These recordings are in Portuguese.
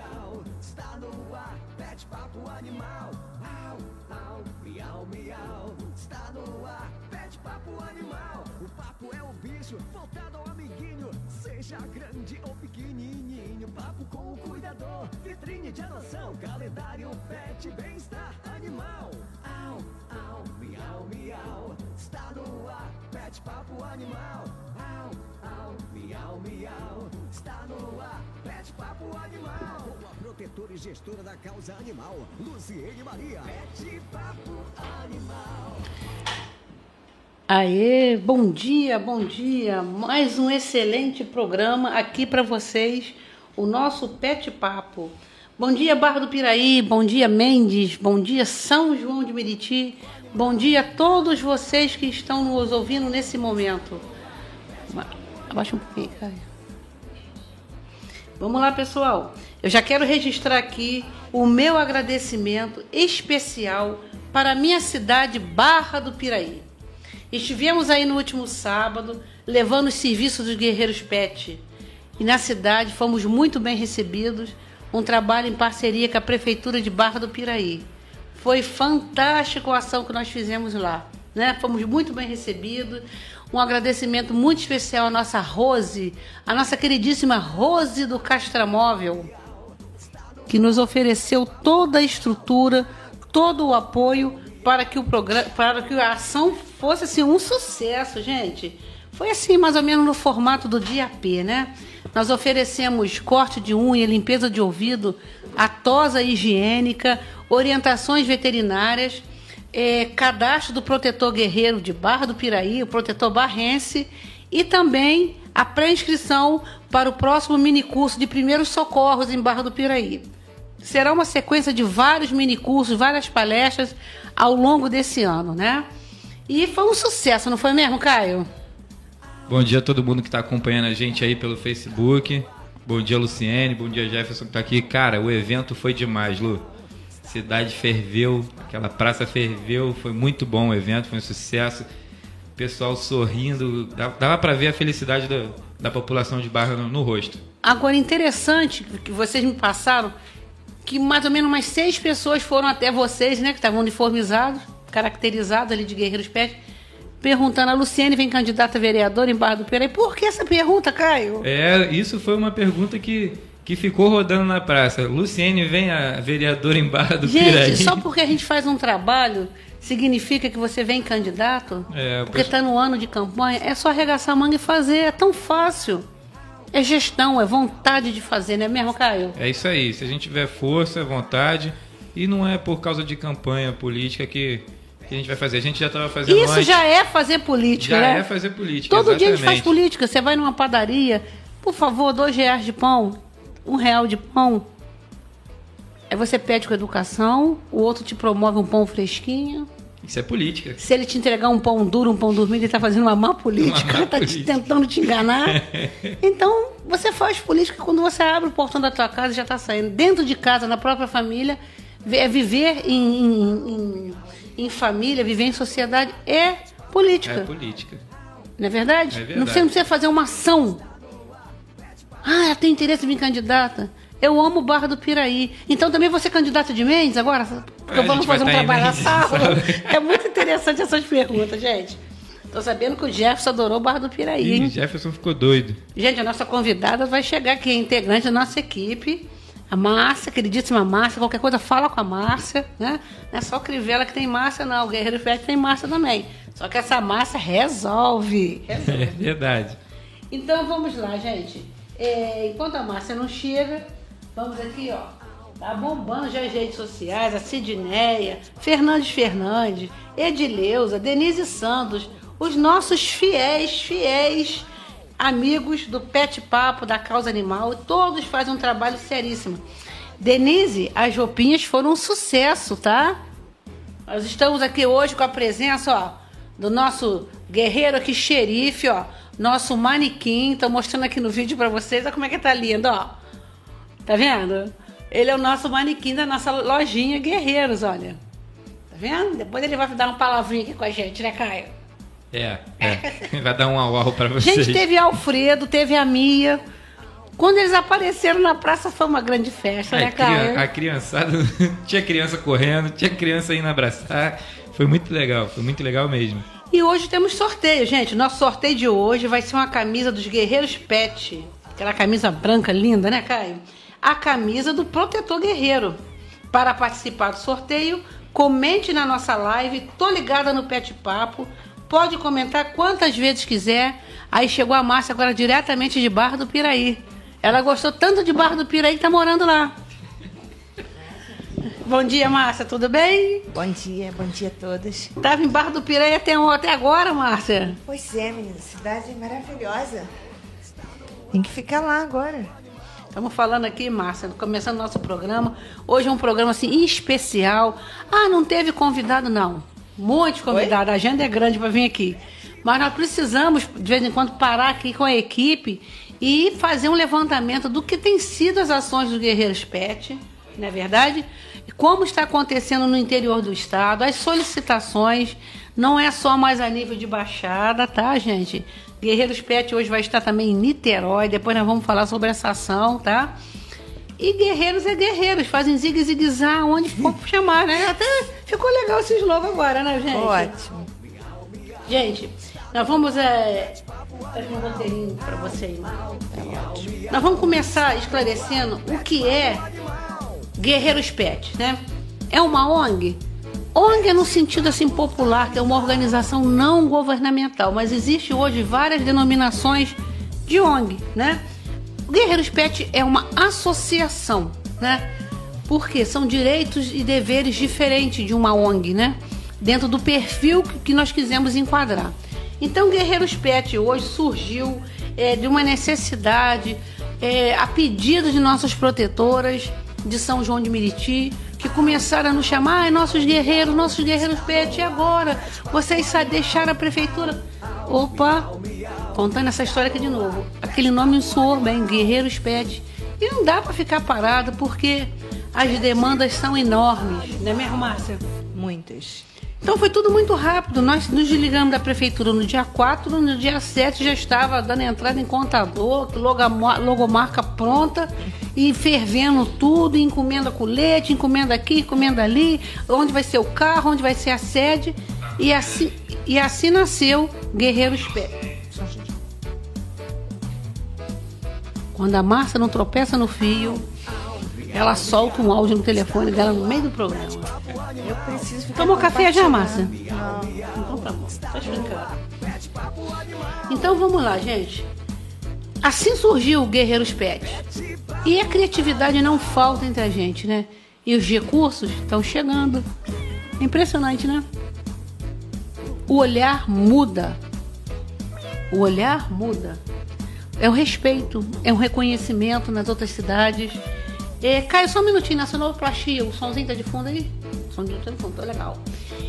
miau, está no ar, pet papo animal. Au, au, miau, miau, está no ar, pet papo animal. O papo é o bicho, voltado ao amiguinho, seja grande ou pequenininho. Papo com o cuidador, vitrine de adoção, calendário, pet, bem-estar animal. Au, au, miau, miau, está no ar, pet papo animal. Au, au, miau, miau, está no ar, pet papo animal. Com a protetora e gestora da causa animal, Luciene Maria. Pet papo animal. Aê, bom dia, bom dia. Mais um excelente programa aqui para vocês, o nosso Pet Papo. Bom dia, Barra do Piraí, bom dia, Mendes, bom dia, São João de Meriti, bom dia a todos vocês que estão nos ouvindo nesse momento. Abaixa um pouquinho. Vamos lá, pessoal. Eu já quero registrar aqui o meu agradecimento especial para a minha cidade, Barra do Piraí. Estivemos aí no último sábado levando os serviços dos Guerreiros Pet. E na cidade fomos muito bem recebidos, um trabalho em parceria com a Prefeitura de Barra do Piraí. Foi fantástico a ação que nós fizemos lá. Né? Fomos muito bem recebidos. Um agradecimento muito especial à nossa Rose, a nossa queridíssima Rose do Castramóvel, que nos ofereceu toda a estrutura, todo o apoio para que o programa, para que a ação fosse assim um sucesso, gente. Foi assim, mais ou menos no formato do dia P, né? Nós oferecemos corte de unha, limpeza de ouvido, a tosa higiênica, orientações veterinárias, eh, cadastro do protetor guerreiro de Barra do Piraí, o protetor barrense, e também a pré-inscrição para o próximo minicurso de primeiros socorros em Barra do Piraí. Será uma sequência de vários minicursos, várias palestras ao longo desse ano, né? E foi um sucesso, não foi mesmo, Caio? Bom dia a todo mundo que está acompanhando a gente aí pelo Facebook. Bom dia, Luciene. Bom dia, Jefferson, que está aqui. Cara, o evento foi demais, Lu. Cidade ferveu, aquela praça ferveu. Foi muito bom o evento, foi um sucesso. Pessoal sorrindo. Dava para ver a felicidade da, da população de Barra no, no rosto. Agora, interessante que vocês me passaram que mais ou menos umas seis pessoas foram até vocês, né? Que estavam uniformizados, caracterizados ali de guerreiros pet, perguntando: a Luciene vem candidata a vereadora em Barra do Piraí. Por que essa pergunta, Caio? É, isso foi uma pergunta que, que ficou rodando na praça. Luciene vem a vereadora em Barra do gente, Piraí. Gente, só porque a gente faz um trabalho significa que você vem candidato? É, porque está no ano de campanha? É só arregaçar a manga e fazer. É tão fácil. É gestão, é vontade de fazer, não é mesmo, Caio? É isso aí. Se a gente tiver força, vontade, e não é por causa de campanha política que, que a gente vai fazer. A gente já estava fazendo Isso antes. já é fazer política, já né? é fazer política. Todo exatamente. dia a gente faz política. Você vai numa padaria, por favor, dois reais de pão, um real de pão. Aí você pede com educação, o outro te promove um pão fresquinho. Isso é política. Se ele te entregar um pão duro, um pão dormido, ele está fazendo uma má política, Uma má está política. tentando te enganar. então, você faz política quando você abre o portão da tua casa e já está saindo. Dentro de casa, na própria família, é viver em, em, em, em família, viver em sociedade é política. É política. Não é verdade? É verdade. Não precisa, não precisa fazer uma ação. Ah, eu tenho interesse em vir candidata. Eu amo Barra do Piraí. Então também vou ser candidata de Mendes agora? Porque É, a vamos fazer um tá em trabalho na sala. É muito interessante essas perguntas, gente. Tô sabendo que o Jefferson adorou Barra do Piraí, Ih? Jefferson ficou doido. Gente, a nossa convidada vai chegar aqui, integrante da nossa equipe. A Márcia, queridíssima Márcia, qualquer coisa fala com a Márcia, né? Não é só o Crivella que tem Márcia, não. O Guerreiro Pet tem Márcia também. Só que essa Márcia resolve. resolve. É verdade. Então vamos lá, gente. É, enquanto a Márcia não chega, vamos aqui, ó. Tá bombando já as redes sociais, a Sidneia, Fernandes Fernandes, Edileuza, Denise Santos, os nossos fiéis, fiéis amigos do Pet Papo, da Causa Animal, todos fazem um trabalho seríssimo. Denise, as roupinhas foram um sucesso, tá? Nós estamos aqui hoje com a presença, ó, do nosso guerreiro aqui, xerife, ó, nosso manequim. Tô mostrando aqui no vídeo pra vocês, olha como é que tá lindo, ó. Tá vendo? Ele é o nosso manequim da nossa lojinha Guerreiros, olha. Tá vendo? Depois ele vai dar uma palavrinha aqui com a gente, né, Caio? É, é. Vai dar um au-au pra vocês. Gente, teve Alfredo, teve a Mia. Quando eles apareceram na praça foi uma grande festa, É, né, Caio? A criançada, tinha criança correndo, tinha criança indo abraçar. Foi muito legal, foi muito legal mesmo. E hoje temos sorteio, gente. Nosso sorteio de hoje vai ser uma camisa dos Guerreiros Pet. Aquela camisa branca linda, né, Caio? A camisa do Protetor Guerreiro. Para participar do sorteio, comente na nossa live. Tô ligada no Pet Papo. Pode comentar quantas vezes quiser. Aí chegou a Márcia agora diretamente de Barra do Piraí. Ela gostou tanto de Barra do Piraí que tá morando lá. Bom dia, Márcia, tudo bem? Bom dia, bom dia a todas. Tava em Barra do Piraí até, até agora, Márcia. Pois é, menina, cidade maravilhosa. Tem que ficar lá agora. Estamos falando aqui, Márcia, começando nosso programa. Hoje é um programa assim especial. Ah, não teve convidado, não. Muitos convidados, a agenda é grande para vir aqui. Mas nós precisamos, de vez em quando, parar aqui com a equipe e fazer um levantamento do que tem sido as ações dos Guerreiros Pet, não é verdade? Como está acontecendo no interior do estado, as solicitações, não é só mais a nível de baixada, tá, gente? Guerreiros Pet hoje vai estar também em Niterói, depois nós vamos falar sobre essa ação, tá? E guerreiros é guerreiros, fazem zigue zigue onde for chamar, né? Até ficou legal esse slogan agora, né, gente? Ótimo. Gente, nós vamos. É... Fazer um roteirinho pra você aí. Nós vamos começar esclarecendo o que é Guerreiros Pet, né? É uma ONG? ONG é no sentido assim popular, que é uma organização não governamental, mas existe hoje várias denominações de ONG, né? Guerreiros Pet é uma associação, né? Porque são direitos e deveres diferentes de uma ONG, né? Dentro do perfil que nós quisemos enquadrar. Então, Guerreiros Pet hoje surgiu é, de uma necessidade, é, a pedido de nossas protetoras de São João de Meriti, que começaram a nos chamar, ah, nossos guerreiros, nossos guerreiros pet, e agora? Vocês deixaram a prefeitura. Opa, contando essa história aqui de novo. Aquele nome soou bem, Guerreiros Pet. E não dá para ficar parado porque as demandas são enormes, não é mesmo, Márcia? Muitas. Então foi tudo muito rápido. Nós nos desligamos da prefeitura no dia 4, no dia 7 já estava dando entrada em contador, logomarca pronta e fervendo tudo, encomenda colete, encomenda aqui, encomenda ali, onde vai ser o carro, onde vai ser a sede. E assim, e assim nasceu Guerreiros Pé. Quando a Márcia não tropeça no fio, ela solta um áudio no telefone dela no meio do programa. Eu preciso ficar Tomou café já, Márcia? Não. Então tá bom, tá explicado. Então vamos lá, gente. Assim surgiu o Guerreiros Pet. E a criatividade não falta entre a gente, né? E os recursos estão chegando. Impressionante, né? O olhar muda. O olhar muda. É o respeito, é um reconhecimento nas outras cidades. É, Caio, só um minutinho, nacionalplastia, o somzinho tá de fundo aí? O somzinho tá de fundo, tá legal.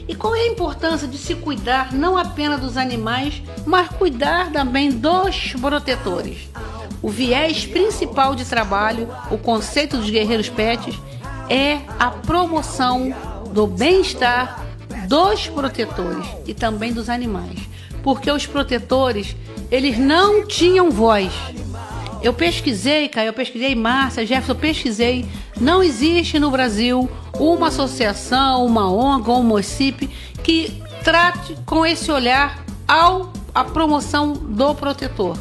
E qual é a importância de se cuidar não apenas dos animais, mas cuidar também dos protetores? O viés principal de trabalho, o conceito dos guerreiros pets, é a promoção do bem-estar dos protetores e também dos animais. Porque os protetores, eles não tinham voz. Eu pesquisei, cara, eu pesquisei, Márcia, Jefferson, eu pesquisei. Não existe no Brasil uma associação, uma ONG ou um município que trate com esse olhar ao a promoção do protetor.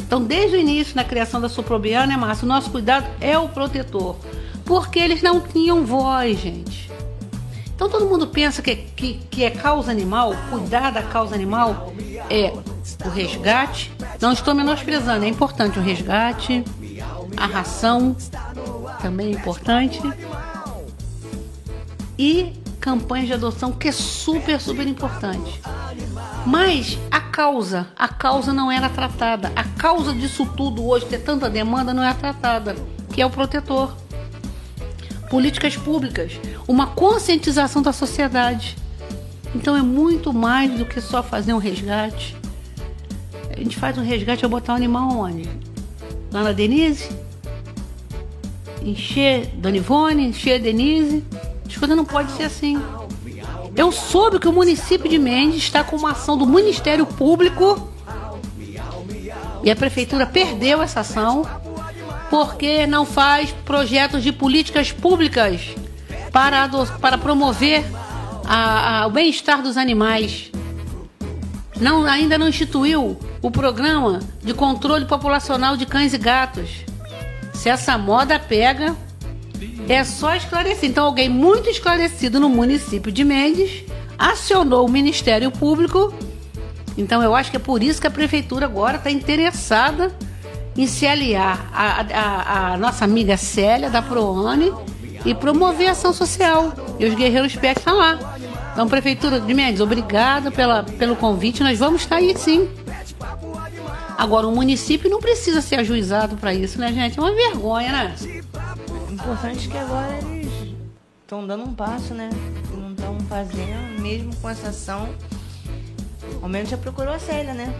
Então, desde o início, na criação da Suprobiana, né, Márcia, o nosso cuidado é o protetor. Porque eles não tinham voz, gente. Então, todo mundo pensa que, que, que é causa animal, cuidar da causa animal é o resgate. Não estou menosprezando, é importante o resgate, a ração também é importante. E campanhas de adoção, que é super, super importante. Mas a causa, a causa não era tratada. A causa disso tudo hoje, ter tanta demanda, não é tratada, que é o protetor. Políticas públicas, uma conscientização da sociedade. Então é muito mais do que só fazer um resgate. A gente faz um resgate a botar o animal onde? Lá na Denise? Encher Dona Ivone, encher Denise. As não pode ser assim. Eu soube que o município de Mendes está com uma ação do Ministério Público E a prefeitura perdeu essa ação porque não faz projetos de políticas públicas para, para promover a, a, o bem-estar dos animais. Não, ainda não instituiu o programa de controle populacional de cães e gatos. Se essa moda pega, é só esclarecer. Então, alguém muito esclarecido no município de Mendes acionou o Ministério Público. Então, eu acho que é por isso que a prefeitura agora está interessada em se aliar à, à, nossa amiga Célia, da Proane, e promover a ação social. E os guerreiros PEC estão lá. Então, Prefeitura de Mendes, obrigada pela, pelo convite. Nós vamos estar aí sim. Agora, o município não precisa ser ajuizado para isso, né, gente? É uma vergonha, né? importante é que agora eles estão dando um passo, né? Não estão fazendo, mesmo com essa ação. Ao menos já procurou a Célia, né?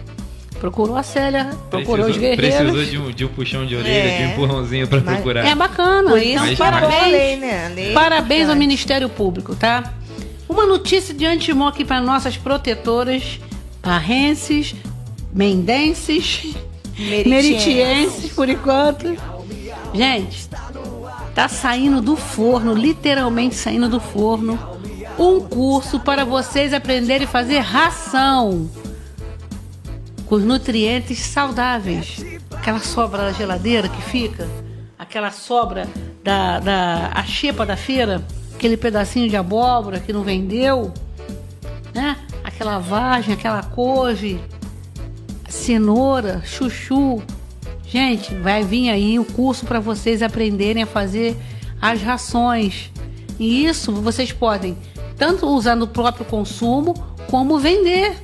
Procurou a Célia, procurou precisou, os guerreiros. Precisou de um, de um puxão de orelha, é, de um empurrãozinho para procurar. É bacana. Por isso, então, parabéns, lei, né? lei parabéns ao Ministério Público, tá? Uma notícia de antemão aqui para nossas protetoras parrenses, mendenses, meritienses, por enquanto. Gente, Tá saindo do forno, literalmente saindo do forno, um curso para vocês aprenderem a fazer ração com os nutrientes saudáveis. Aquela sobra da geladeira que fica, aquela sobra da, da a xepa da feira, aquele pedacinho de abóbora que não vendeu, né? Aquela vagem, aquela couve, cenoura, chuchu, Gente, vai vir aí o curso para vocês aprenderem a fazer as rações. E isso vocês podem tanto usar no próprio consumo como vender.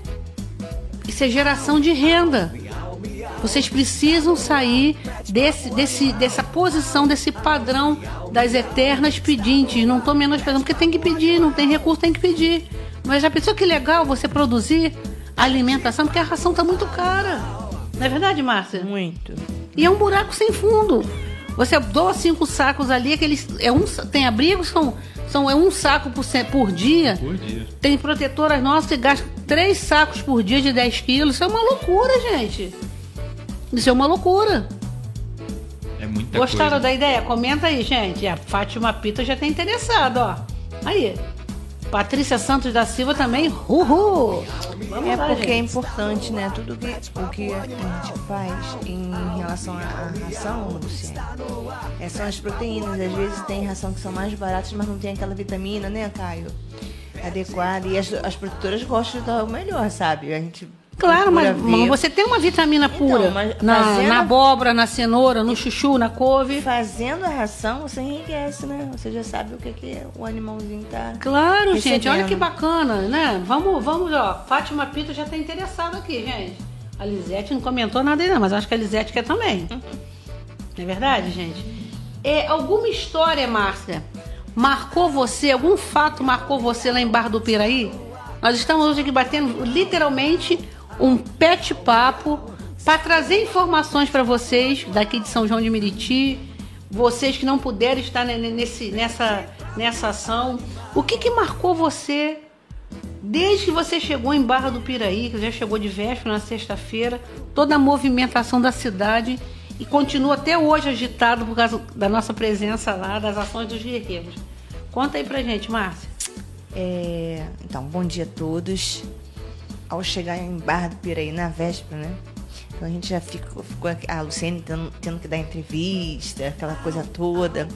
Isso é geração de renda. Vocês precisam sair desse, desse, dessa posição, desse padrão das eternas pedintes. Não estou menosprezando, porque tem que pedir, não tem recurso, tem que pedir. Mas já pensou que legal você produzir alimentação? Porque a ração está muito cara. Não é verdade, Márcia? Muito. E é um buraco sem fundo. Você doa cinco sacos ali, aqueles. É um, tem abrigos, são, são é um saco por, por dia. Por dia. Tem protetoras nossas que gastam três sacos por dia de 10 quilos. Isso é uma loucura, gente. Isso é uma loucura. Muita Gostaram coisa. da ideia? Comenta aí, gente. A Fátima Pita já tá interessada, ó. Aí. Patrícia Santos da Silva também, uhul! Vamos é lá, porque é gente. é importante, né? Tudo que, o que a gente faz em relação à ração, Luciane, é, são as proteínas. Às vezes tem ração que são mais baratas, mas não tem aquela vitamina, né, Caio? Adequada. E as, as produtoras gostam de dar o melhor, sabe? A gente Claro, mas, mas, você tem uma vitamina então, pura então, na, fazendo, na abóbora, na cenoura, no chuchu, na couve. Fazendo a ração, você enriquece, né? Você já sabe o que, que o animalzinho tá. Claro, recebendo. gente, olha que bacana, né? Vamos, vamos, ó. Fátima Pinto já tá interessada aqui, gente. A Lisete não comentou nada ainda, mas acho que a Lisete quer também. Não é verdade, gente? É, alguma história, Márcia, marcou você, algum fato marcou você lá em Barra do Piraí? Nós estamos hoje aqui batendo literalmente um pet papo para trazer informações para vocês daqui de São João de Meriti, vocês que não puderam estar nesse, nessa, nessa ação. O que, que marcou você desde que você chegou em Barra do Piraí, que já chegou de véspera na sexta-feira, toda a movimentação da cidade e continua até hoje agitado por causa da nossa presença lá, das ações dos guerreiros. Conta aí pra gente, Márcia. É, então, bom dia a todos ao chegar em Barra do Piraí na véspera, né? Então a gente já ficou, ficou a Luciene tendo, tendo que dar entrevista, aquela coisa toda.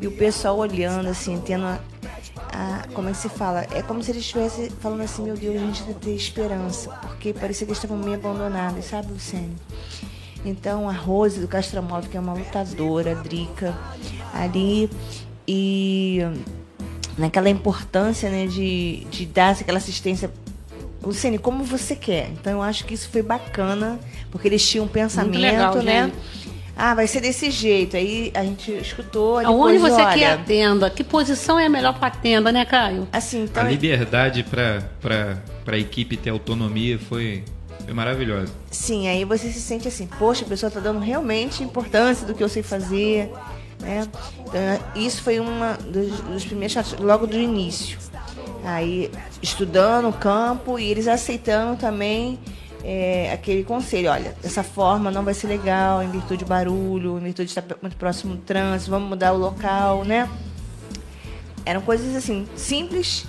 E o pessoal olhando, assim, tendo a, a, como é que se fala? É como se eles estivessem falando assim, meu Deus, a gente tem que ter esperança, porque parecia que eles estavam meio abandonados, sabe, Luciene? Então a Rose do Castramóvel, que é uma lutadora, Drica, ali, e naquela importância né, de, de dar aquela assistência Luciene, como você quer. Então eu acho que isso foi bacana, porque eles tinham um pensamento, legal, né? Gente. Ah, vai ser desse jeito. Aí a gente escutou. Aonde você olha, quer a tenda? Que posição é a melhor para a tenda, né, Caio? Assim, então... A liberdade para a equipe ter autonomia foi, foi maravilhosa. Sim, aí você se sente assim, poxa, a pessoa está dando realmente importância do que eu sei fazer. Né? Então, isso foi uma dos, dos primeiros logo do início aí estudando o campo e eles aceitando também é, aquele conselho, olha, dessa forma não vai ser legal, em virtude do barulho, em virtude de estar muito próximo do trânsito, vamos mudar o local, né? Eram coisas assim, simples,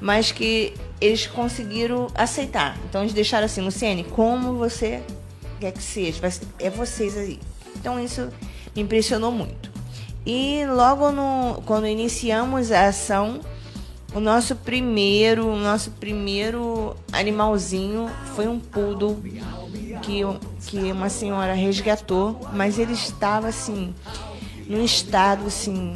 mas que eles conseguiram aceitar. Então eles deixaram assim, Luciene, como você quer que seja, é vocês aí. Então isso me impressionou muito. E logo no, quando iniciamos a ação, o nosso primeiro, o nosso primeiro animalzinho foi um poodle que, que uma senhora resgatou, mas ele estava assim, num estado assim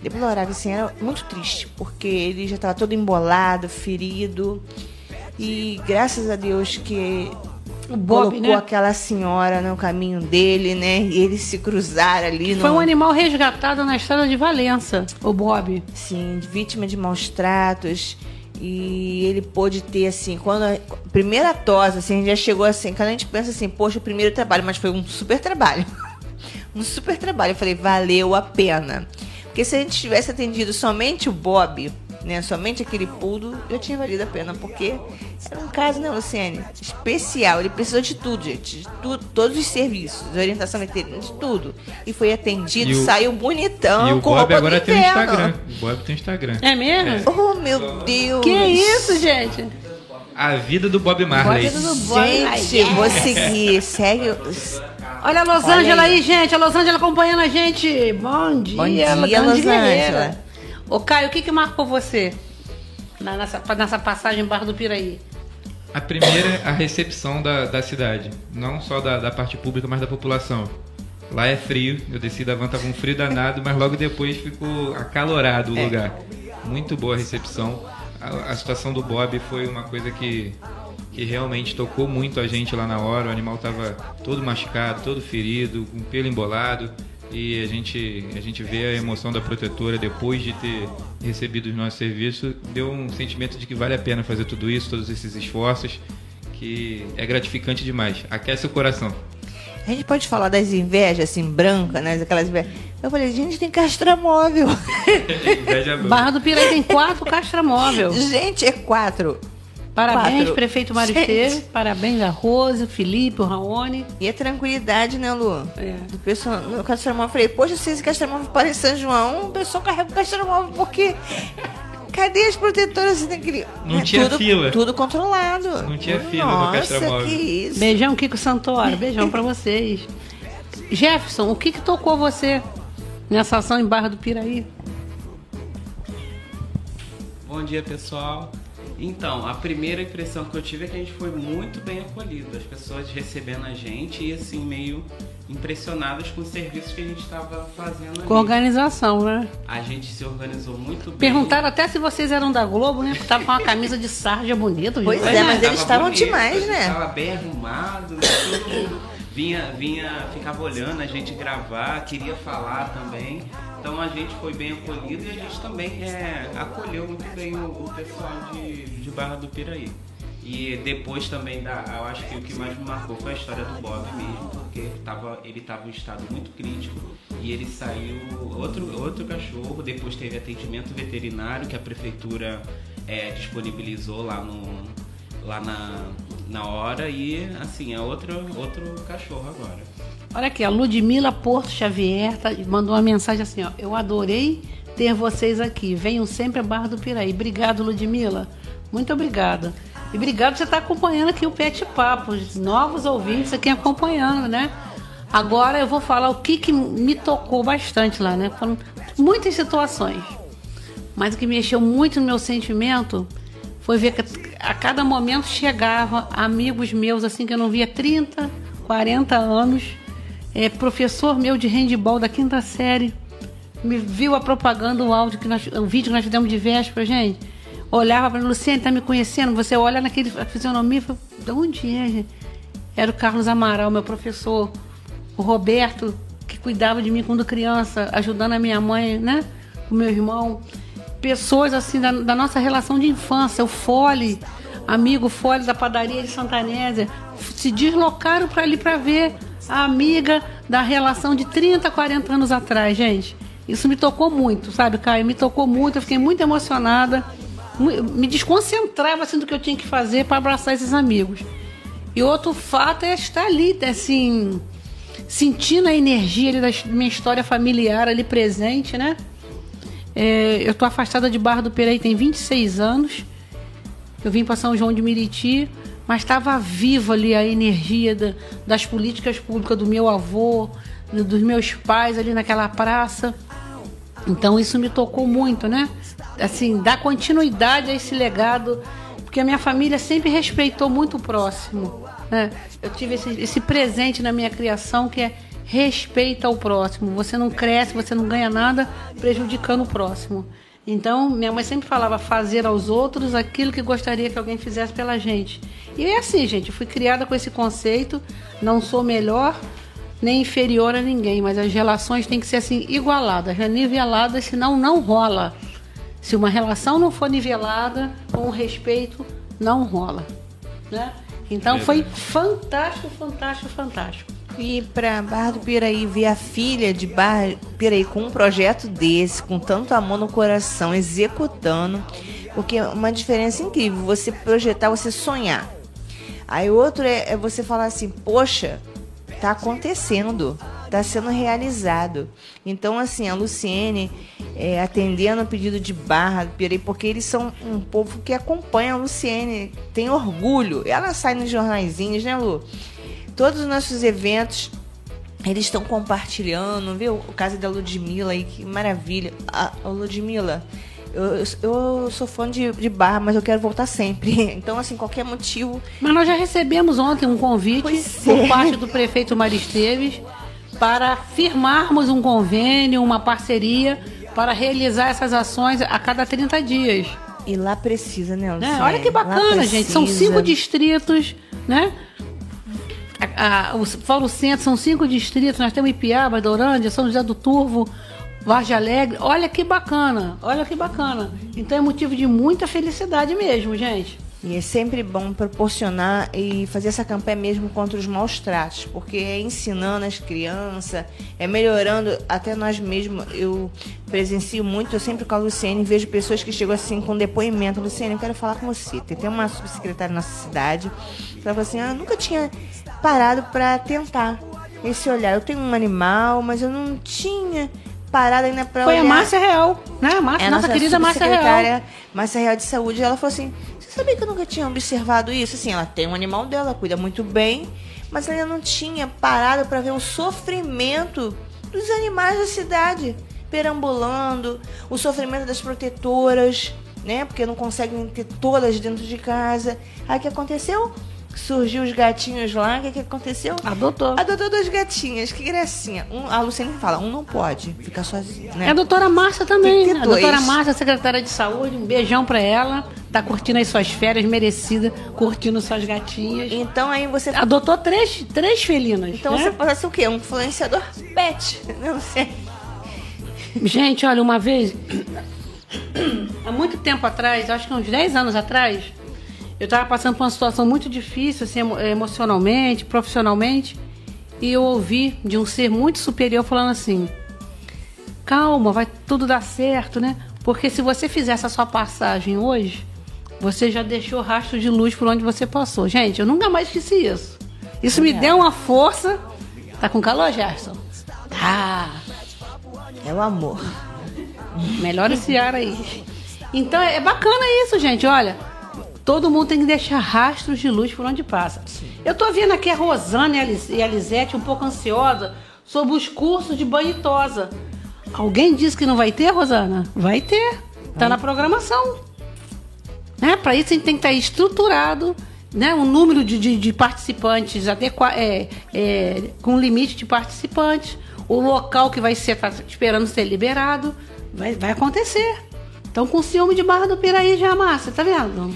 deplorável, assim, era muito triste, porque ele já estava todo embolado, ferido. E graças a Deus que Bob, colocou né? aquela senhora no caminho dele, né? E eles se cruzaram ali. Foi no... um animal resgatado na estrada de Valença, o Bob. Sim, vítima de maus tratos. E ele pôde ter, assim, quando a primeira tosa, assim, já chegou assim, quando a gente pensa assim, poxa, o primeiro trabalho, mas foi um super trabalho. um super trabalho. Eu falei, valeu a pena. Porque se a gente tivesse atendido somente o Bob, né, somente aquele pudo, já tinha valido a pena, porque era um caso, né, Luciane? Especial. Ele precisou de tudo, gente. De tudo, todos os serviços, de orientação veterinária, de tudo. E foi atendido, e o, saiu bonitão. E o Bob agora tem Instagram. O Bob tem Instagram. É mesmo? É. Oh, meu Deus. Que isso, gente? A vida do Bob Marley. Vida do Bob. Gente, vou seguir. Segue. Olha a Los Angeles aí. aí, gente. A Los Angeles acompanhando a gente. Bom dia, Bom dia Los Angeles. Ô, Caio, o que, que marcou você nessa, nessa passagem Barra do Piraí? A primeira, a recepção da, da cidade. Não só da, da parte pública, mas da população. Lá é frio, eu desci da van, tava um frio danado, mas logo depois ficou acalorado o é. lugar. Muito boa a recepção. A, a, situação do Bob foi uma coisa que, que realmente tocou muito a gente lá na hora. O animal tava todo machucado, todo ferido, com pelo embolado. E a gente, a gente vê a emoção da protetora depois de ter recebido o nosso serviço. Deu um sentimento de que vale a pena fazer tudo isso, todos esses esforços, que é gratificante demais. Aquece o coração. A gente pode falar das invejas, assim, brancas, né? Aquelas invejas. Eu falei, gente, tem castramóvel. Barra do Piraí tem quatro castramóvel. Gente, é quatro. Parabéns, Quatro. prefeito Mário Esteves. Parabéns a Rose, o Felipe, o Raoni. E a tranquilidade, né, Lu? É. Do pessoal, no Castramóvel, eu falei, poxa, se esse Castramóvel para em São João, o pessoal carrega o Castramóvel, porque... Cadê as protetoras naquele... Não é, tinha tudo, fila. Tudo controlado. Não tinha fila Nossa, no Castramóvel. que isso. Beijão, Kiko Santoro. Beijão pra vocês. Jefferson, o que que tocou você nessa ação em Barra do Piraí? Bom dia, pessoal. Então, a primeira impressão que eu tive é que a gente foi muito bem acolhido, as pessoas recebendo a gente e assim, meio impressionadas com os serviços que a gente estava fazendo. Com a organização, né? A gente se organizou muito bem. Perguntaram até se vocês eram da Globo, né? Porque tava com uma camisa de sarja bonita. Pois é, mas eles estavam demais, né? Estava bem arrumado, né? todo mundo vinha, vinha, ficava olhando a gente gravar, queria falar também. Então a gente foi bem acolhido e a gente também é, acolheu muito bem o, o pessoal de, de, Barra do Piraí. E depois também, da, eu acho que o que mais me marcou foi a história do Bob mesmo, porque tava, ele estava em estado muito crítico e ele saiu outro, outro cachorro, depois teve atendimento veterinário que a prefeitura é, disponibilizou lá, no, lá na, na hora e assim, é outro, outro cachorro agora. Olha aqui, a Ludmila Porto Xavier tá, mandou uma mensagem assim, ó. Eu adorei ter vocês aqui. Venham sempre a Barra do Piraí. Obrigado, Ludmila. Muito obrigada. E obrigado por você estar acompanhando aqui o Pet Papo. Novos ouvintes aqui acompanhando, né? Agora eu vou falar o que, que me tocou bastante lá, né? Foram muitas situações. Mas o que mexeu muito no meu sentimento foi ver que a cada momento chegava amigos meus assim que eu não via 30, 40 anos é, professor meu de handball da quinta série, me viu a propaganda, o áudio que nós, o vídeo que nós fizemos de véspera, gente. Olhava para Luciane, tá me conhecendo? Você olha naquele fisionomia de onde é, gente? Era o Carlos Amaral, meu professor. O Roberto, que cuidava de mim quando criança, ajudando a minha mãe, né? O meu irmão. Pessoas assim da, da nossa relação de infância, o Fole, amigo Fole da padaria de Santanésia, se deslocaram para ali para ver amiga da relação de 30, 40 anos atrás, gente. Isso me tocou muito, sabe, Caio? Me tocou muito, eu fiquei muito emocionada. Me desconcentrava assim do que eu tinha que fazer para abraçar esses amigos. E outro fato é estar ali, assim, sentindo a energia ali da minha história familiar ali presente, né? É, eu tô afastada de Barra do Piraí tem 26 anos. Eu vim para São João de Meriti, mas estava viva ali a energia da, das políticas públicas do meu avô, dos meus pais ali naquela praça. Então isso me tocou muito, né? Assim, dar continuidade a esse legado, porque a minha família sempre respeitou muito o próximo. Né? Eu tive esse, esse presente na minha criação que é respeita ao próximo. Você não cresce, você não ganha nada prejudicando o próximo. Então, minha mãe sempre falava fazer aos outros aquilo que gostaria que alguém fizesse pela gente. E é assim, gente, eu fui criada com esse conceito, não sou melhor nem inferior a ninguém, mas as relações têm que ser assim igualadas, niveladas, senão não rola. Se uma relação não for nivelada com respeito, não rola, né? Então foi fantástico, fantástico, fantástico. E para Barra do Piraí ver a filha de Barra do Piraí com um projeto desse, com tanto amor no coração, executando, porque é uma diferença incrível. Você projetar, você sonhar. Aí outro é, é você falar assim, poxa, tá acontecendo, tá sendo realizado. Então, assim, a Luciene é, atendendo o pedido de Barra do Piraí, porque eles são um povo que acompanha a Luciene, tem orgulho. Ela sai nos jornaizinhos, né, Lu? Todos os nossos eventos eles estão compartilhando, viu? O caso da Ludmilla aí, que maravilha. A, a Ludmilla, eu, eu sou fã de, de barra, mas eu quero voltar sempre. Então, assim, qualquer motivo. Mas nós já recebemos ontem um convite Pois por é. parte do prefeito Maristeves para firmarmos um convênio, uma parceria para realizar essas ações a cada 30 dias. E lá precisa, né? Luciene? Olha que bacana, gente. São cinco distritos, né? A, o Paulo Centro são cinco distritos. Nós temos Ipiaba, Dorândia, São José do Turvo, Vargem Alegre. Olha que bacana, olha que bacana. Então é motivo de muita felicidade mesmo, gente. E é sempre bom proporcionar e fazer essa campanha mesmo contra os maus tratos, porque é ensinando as crianças, é melhorando até nós mesmos. Eu presencio muito, eu sempre com a Luciene vejo pessoas que chegam assim com depoimento. Luciene, eu quero falar com você. Tem uma subsecretária na nossa cidade, ela falou assim, ah, nunca tinha parado para tentar esse olhar. Eu tenho um animal, mas eu não tinha parado ainda para Foi olhar. a Márcia Real, né? A Márcia, É a nossa, querida Márcia Real. Márcia Real de Saúde, ela falou assim: Você sabia que eu nunca tinha observado isso? Assim, ela tem um animal dela, cuida muito bem, mas ela ainda não tinha parado para ver o sofrimento dos animais da cidade, perambulando, o sofrimento das protetoras, né? Porque não conseguem ter todas dentro de casa. Aí o que aconteceu? Surgiu os gatinhos lá, o que, que aconteceu? Adotou. Adotou duas gatinhas, que gracinha. Um, a Luciane fala, um não pode ficar sozinho, né? É a doutora Márcia também. A doutora dois. Márcia, secretária de saúde, um beijão pra ela. Tá curtindo as suas férias merecidas, curtindo suas gatinhas. Então aí você Adotou três, três felinas. Então né? você ser o quê? Um influenciador pet. Não sei. Gente, olha, uma vez, há muito tempo atrás, acho que uns 10 anos atrás, eu estava passando por uma situação muito difícil, assim, emo- emocionalmente, profissionalmente, e eu ouvi de um ser muito superior falando assim: calma, vai tudo dar certo, né? Porque se você fizer essa sua passagem hoje, você já deixou rastro de luz por onde você passou. Gente, eu nunca mais esqueci isso. Isso me deu uma força. Tá com calor, Gerson? Tá. É o amor. Melhora esse ar aí. Então é bacana isso, gente. Olha, todo mundo tem que deixar rastros de luz por onde passa. Eu tô vendo aqui a Rosana e a Lis- a Lisete um pouco ansiosa sobre os cursos de banho e tosa. Alguém disse que não vai ter, Rosana? Vai ter. Tá na programação. Né? Para isso a gente tem que estar estruturado, né? um número de, de, de participantes adequa é, é, com limite de participantes, o local que vai ser tá esperando ser liberado, vai, vai acontecer. Então com ciúme de Barra do Piraí já, Márcia, tá vendo?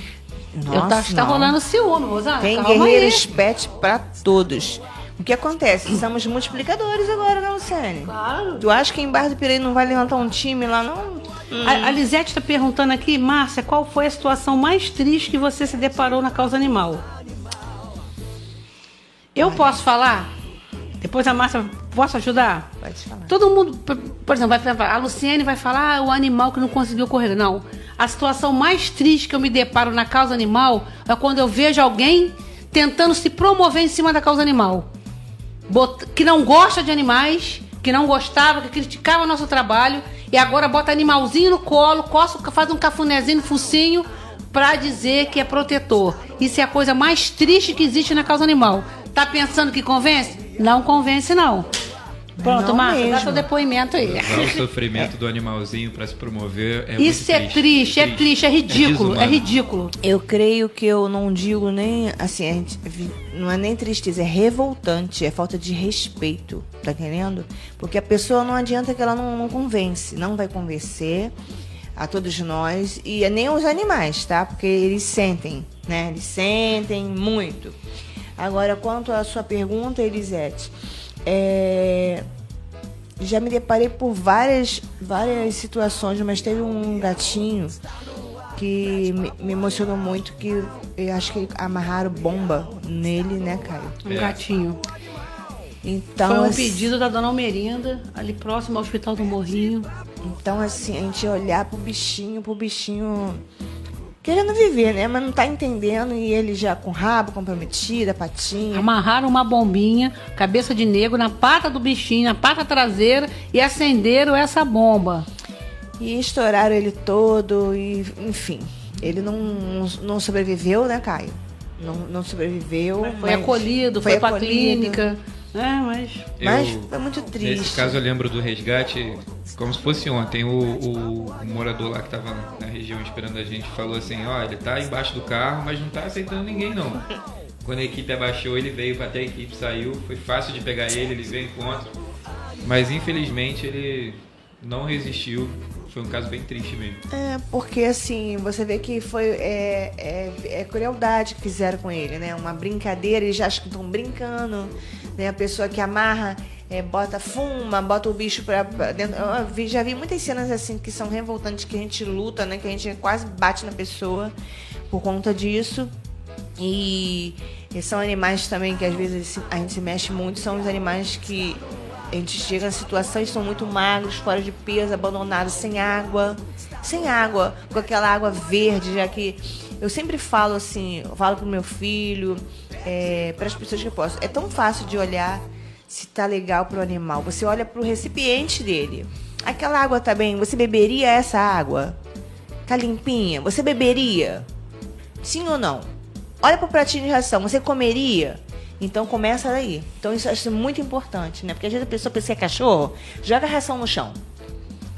Eu tá, Nossa, está não. rolando ciúme, Rosana. Tem calma aí. guerreiros pet pra todos. O que acontece? Somos multiplicadores agora, né, Luciane? Claro. Tu acha que em Barra do Pirei não vai levantar um time lá, não? A, a Lisete está perguntando aqui, Márcia, qual foi a situação mais triste que você se deparou na causa animal? Eu posso falar? Depois a Márcia, posso ajudar? Pode falar. Todo mundo, por exemplo, vai falar, a Luciene vai falar ah, o animal que não conseguiu correr. Não. A situação mais triste que eu me deparo na causa animal é quando eu vejo alguém tentando se promover em cima da causa animal. Bot- que não gosta de animais, que não gostava, que criticava o nosso trabalho e agora bota animalzinho no colo, coça, faz um cafunézinho no focinho pra dizer que é protetor. Isso é a coisa mais triste que existe na causa animal. Tá pensando que convence? Não convence, não. Pronto, Não Márcia, dá seu depoimento aí. Usar o sofrimento do animalzinho pra se promover é Isso muito é triste, é triste, é ridículo, é desumano. ridículo. Eu creio que eu não digo nem assim, a gente vi- não é nem tristeza, é revoltante, é falta de respeito, tá entendendo? Porque a pessoa não adianta que ela não, não convence, não vai convencer a todos nós e nem os animais, tá? Porque eles sentem, né? Eles sentem muito. Agora, quanto à sua pergunta, Elisete, é, já me deparei por várias, várias situações, mas teve um gatinho que me, emocionou muito, que eu acho que amarraram bomba nele, né, Caio? Um É. gatinho. Então, Foi um assim- pedido da dona Almerinda, ali próximo ao Hospital do Morrinho. Então, assim, a gente olhar pro bichinho, pro bichinho querendo viver, né? Mas não tá entendendo e ele já com rabo comprometido, a patinha. Amarraram uma bombinha, cabeça de negro, na pata do bichinho, na pata traseira e acenderam essa bomba. E estouraram ele todo e, enfim, ele não, não sobreviveu, né, Caio? Não, não sobreviveu. Foi acolhido, foi, pra acolhido. clínica. É, mas. Mas Eu- foi muito triste. Nesse caso eu lembro do resgate como se fosse ontem. O, o- o morador lá que estava na região esperando a gente falou assim, ó, ele tá embaixo do carro, mas não tá aceitando ninguém não. Quando a equipe abaixou, ele veio até a equipe, saiu, foi fácil de pegar ele, ele veio encontro. Mas infelizmente ele não resistiu. Foi um caso bem triste mesmo. É, porque assim, você vê que foi é, é, é crueldade que fizeram com ele, né? Uma brincadeira, eles já acham que estão brincando, né? A pessoa que amarra, é, bota fuma, bota o bicho pra, pra dentro. Eu vi- já vi muitas cenas assim que são revoltantes, que a gente luta, né? Que a gente quase bate na pessoa por conta disso. E, e são animais também que às vezes a gente se mexe muito, são os animais que a gente chega em situações que são muito magros, fora de peso, abandonados, sem água. Sem água, com aquela água verde, já que eu sempre falo assim, falo pro meu filho, para as pessoas que eu posso. É tão fácil de olhar se tá legal pro animal. Você olha pro recipiente dele. Aquela água tá bem, você beberia essa água? Tá limpinha? Você beberia? Sim ou não? Olha pro pratinho de ração, você comeria? Então começa daí. Então isso acho muito importante, né? Porque às vezes a pessoa pensa que é cachorro, joga a ração no chão.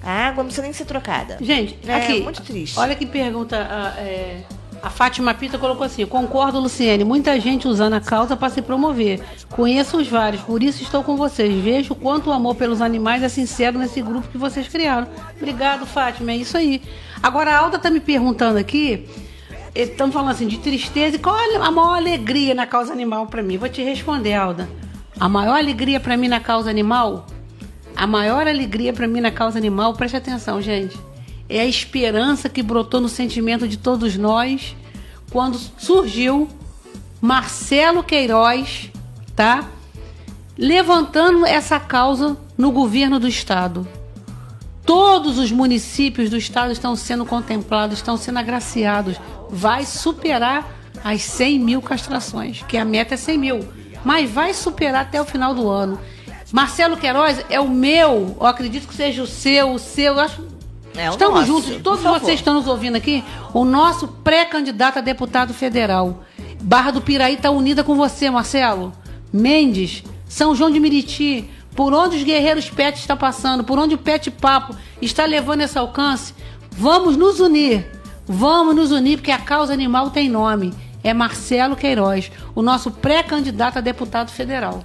A água não precisa nem ser trocada. Gente, É aqui. muito triste. Olha que pergunta. A, é, a Fátima Pita colocou assim: concordo, Luciene. Muita gente usando a causa para se promover. Conheço os vários, por isso estou com vocês. Vejo quanto o amor pelos animais é sincero nesse grupo que vocês criaram. Obrigado, Fátima. É isso aí. Agora a Alda tá me perguntando aqui. Estamos falando assim de tristeza. E qual a maior alegria na causa animal para mim? Vou te responder, Alda. A maior alegria para mim na causa animal a maior alegria para mim na causa animal, preste atenção, gente, é a esperança que brotou no sentimento de todos nós quando surgiu Marcelo Queiroz, tá? Levantando essa causa no governo do estado. Todos os municípios do estado estão sendo contemplados, estão sendo agraciados. Vai superar as 100 mil castrações, que a meta é 100 mil. Mas vai superar até o final do ano. Marcelo Queiroz é o meu, eu acredito que seja o seu, o seu. eu acho- É Estamos nosso, juntos, todos vocês estão nos ouvindo aqui. O nosso pré-candidato a deputado federal. Barra do Piraí está unida com você, Marcelo. Mendes, São João de Meriti, por onde os guerreiros PET está passando, por onde o PET Papo está levando esse alcance, vamos nos unir. Vamos nos unir, porque a causa animal tem nome. É Marcelo Queiroz, o nosso pré-candidato a deputado federal.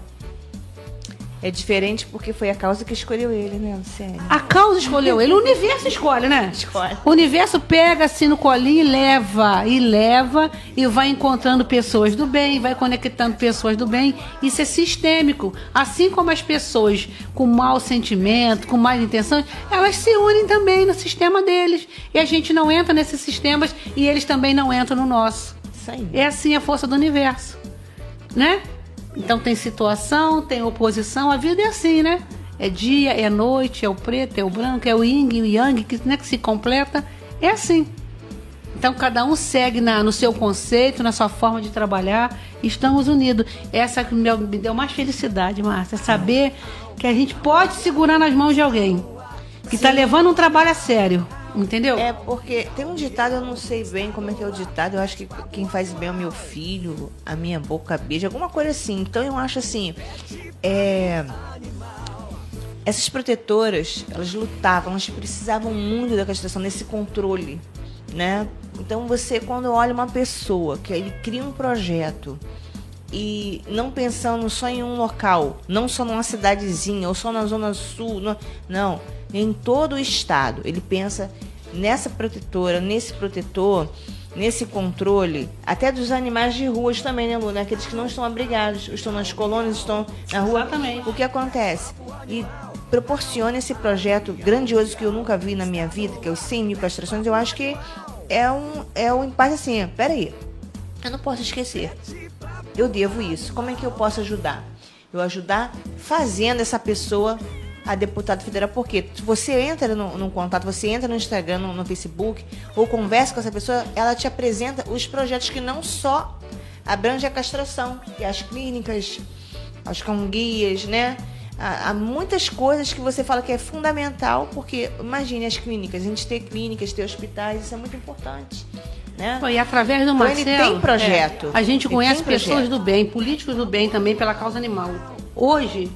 É diferente porque foi a causa que escolheu ele, né, Luciane? A causa escolheu ele, o universo escolhe, né? Escolhe. O universo pega assim no colinho e leva, e leva, e vai encontrando pessoas do bem, vai conectando pessoas do bem. Isso é sistêmico. Assim como as pessoas com mau sentimento, com más intenções, elas se unem também no sistema deles. E a gente não entra nesses sistemas e eles também não entram no nosso. Isso aí. É assim a força do universo, né? Então tem situação, tem oposição, a vida é assim, né? É dia, é noite, é o preto, é o branco, é o yin e o yang, que, né, que se completa. É assim. Então cada um segue na, no seu conceito, na sua forma de trabalhar. Estamos unidos. Essa que me, deu mais felicidade, Márcia, saber que a gente pode segurar nas mãos de alguém que está levando um trabalho a sério. Entendeu? É porque tem um ditado, eu não sei bem como é que é o ditado, eu acho que quem faz bem é o meu filho, a minha boca beija, alguma coisa assim. Então eu acho assim, é, essas protetoras, elas lutavam, elas precisavam muito da castração, desse controle, né? Então você, quando olha uma pessoa que ele cria um projeto e não pensando só em um local, não só numa cidadezinha ou só na zona sul, não, não em todo o estado. Ele pensa nessa protetora, nesse protetor, nesse controle, até dos animais de ruas também, né, Luna? Aqueles que não estão abrigados, estão nas colônias, estão na rua. Exatamente. O que acontece? E proporciona esse projeto grandioso que eu nunca vi na minha vida, que é os 100 mil castrações, eu acho que é um, é um impacto assim, peraí, eu não posso esquecer. Eu devo isso. Como é que eu posso ajudar? Eu ajudar fazendo essa pessoa a deputada federal, porque você entra no, contato, você entra no Instagram, no, no, Facebook, ou conversa com essa pessoa, ela te apresenta os projetos que não só abrangem a castração, e as clínicas, as guias, né? Há, muitas coisas que você fala que é fundamental, porque imagine as clínicas, a gente ter clínicas, ter hospitais, isso é muito importante. Né? E através do Marcelo, então, ele tem projeto. É, a gente conhece pessoas projeto. do bem, políticos do bem também pela causa animal. Hoje,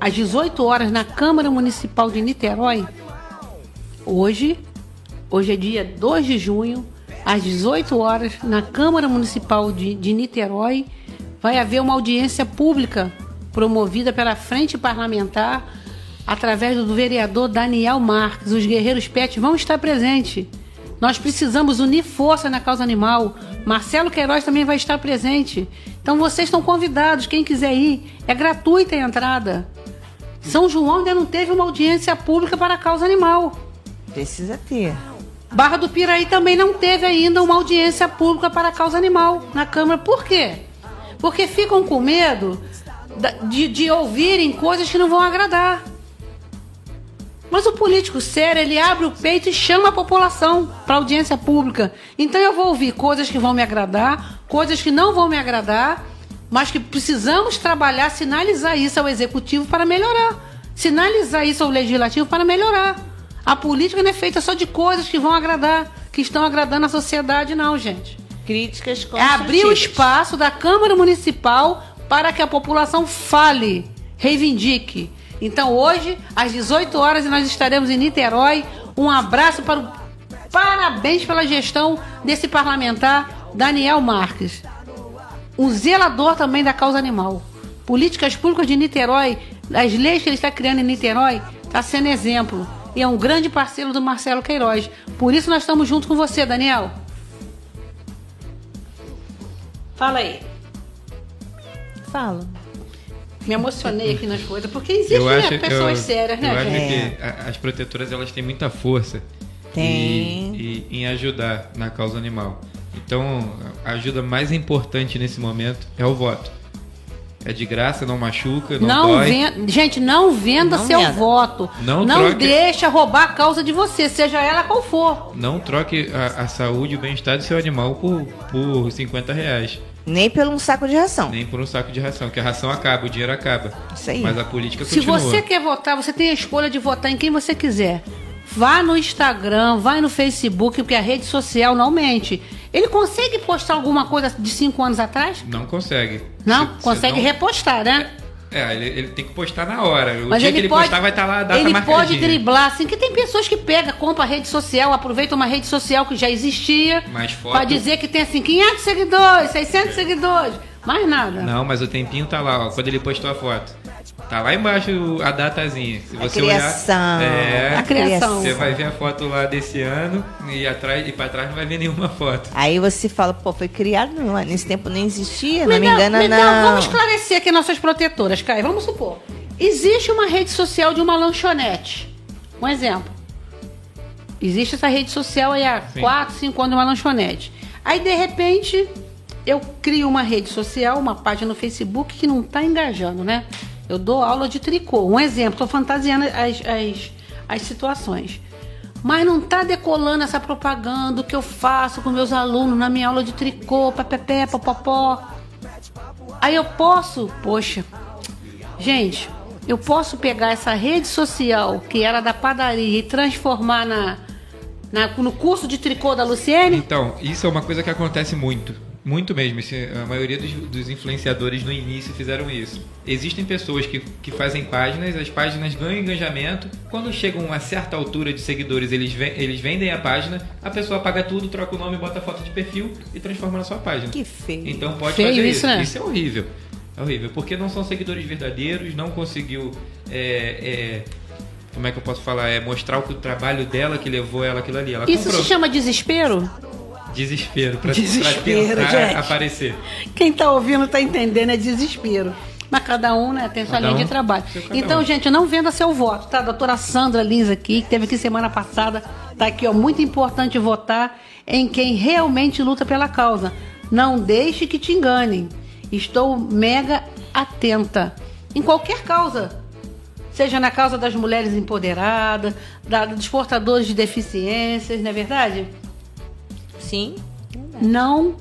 às 18 horas na Câmara Municipal de Niterói. Hoje, hoje é dia 2 de junho, às 18 horas na Câmara Municipal de, de Niterói, vai haver uma audiência pública promovida pela Frente Parlamentar através do vereador Daniel Marques. Os guerreiros PET vão estar presentes. Nós precisamos unir força na causa animal. Marcelo Queiroz também vai estar presente. Então vocês estão convidados, quem quiser ir, é gratuita a entrada. São João ainda não teve uma audiência pública para a causa animal. Precisa ter. Barra do Piraí também não teve ainda uma audiência pública para a causa animal na Câmara. Por quê? Porque ficam com medo de, de ouvirem coisas que não vão agradar. Mas o político sério, ele abre o peito e chama a população para audiência pública. Então eu vou ouvir coisas que vão me agradar, coisas que não vão me agradar mas que precisamos trabalhar, sinalizar isso ao executivo para melhorar, sinalizar isso ao legislativo para melhorar. A política não é feita só de coisas que vão agradar, que estão agradando a sociedade, não, gente. Críticas É abrir o espaço da Câmara Municipal para que a população fale, reivindique. Então, hoje, às 18 horas, nós estaremos em Niterói. Um abraço para o. Parabéns pela gestão desse parlamentar, Daniel Marques um zelador também da causa animal. Políticas públicas de Niterói, as leis que ele está criando em Niterói, está sendo exemplo. E é um grande parceiro do Marcelo Queiroz. Por isso nós estamos junto com você, Daniel. Fala aí. Fala. Me emocionei aqui nas coisas, porque existem né, acho, pessoas eu, sérias, né, eu gente? acho que as protetoras elas têm muita força Tem. E, e, em ajudar na causa animal. Então, a ajuda mais importante nesse momento é o voto. É de graça, não machuca, não, não dói. Venda, gente, não venda não seu venda. voto. Não, não troque, deixa roubar a causa de você, seja ela qual for. Não troque a, a saúde e o bem-estar do seu animal por, por 50 reais. Nem por um saco de ração. Nem por um saco de ração, que a ração acaba, o dinheiro acaba. Isso aí. Mas a política Se continua. você quer votar, você tem a escolha de votar em quem você quiser. Vá no Instagram, vai no Facebook, porque a rede social não mente. Ele consegue postar alguma coisa de cinco anos atrás? Não consegue. Não? Se, consegue se não... repostar, né? É, ele, ele, tem que postar na hora. O Mas dia ele que ele pode, postar vai estar tá lá a data Ele marcadinha. pode driblar, assim, que tem pessoas que pegam, compra a rede social, aproveita uma rede social que já existia. Mais foto. Pra dizer que tem, assim, 500 seguidores, 600 seguidores. Mais nada. Não, mas o tempinho tá lá, ó, quando ele postou a foto. Tá lá embaixo a datazinha. Se você a criação. olhar. É, a criação. Você vai ver a foto lá desse ano e, atrás, e pra trás não vai ver nenhuma foto. Aí você fala, pô, foi criado, não, nesse tempo nem existia, não me engana, me não. Dá, vamos esclarecer aqui nossas protetoras, Kai. Vamos supor. Existe uma rede social de uma lanchonete. Um exemplo. Existe essa rede social aí há 4, 5 anos de uma lanchonete. Aí, de repente, eu crio uma rede social, uma página no Facebook que não está engajando, né? Eu dou aula de tricô. Um exemplo, estou fantasiando as, as, as situações. mas não tá decolando essa propaganda que eu faço com meus alunos na minha aula de tricô, papapé, papapó. Aí eu posso, poxa, gente, eu posso pegar essa rede social que era da padaria e transformar na, na no curso de tricô da Luciene? Então, isso é uma coisa que acontece muito. Muito mesmo. A maioria dos, dos influenciadores no início fizeram isso. Existem pessoas que, que fazem páginas, as páginas ganham engajamento. Quando chegam a certa altura de seguidores, eles, eles vendem a página, a pessoa paga tudo, troca o nome, bota a foto de perfil e transforma na sua página. Que feio. Então pode Feio fazer isso, isso. né? Isso é horrível. É horrível, porque não são seguidores verdadeiros, não conseguiu. é, é, como é que eu posso falar? É mostrar o trabalho dela que levou ela aquilo ali. Ela Isso comprou. se chama desespero? Desespero, pra, Desespero, pra gente. aparecer. Quem tá ouvindo tá entendendo, é desespero. Mas cada um, né, tem sua Cada linha um de trabalho. Então, um. gente, não venda seu voto, tá? A doutora Sandra Lins aqui, que teve aqui semana passada, tá aqui, ó. Muito importante votar em quem realmente luta pela causa. Não deixe que te enganem. Estou mega atenta. Em qualquer causa. Seja na causa das mulheres empoderadas, da, dos portadores de deficiências, não é verdade? Sim. não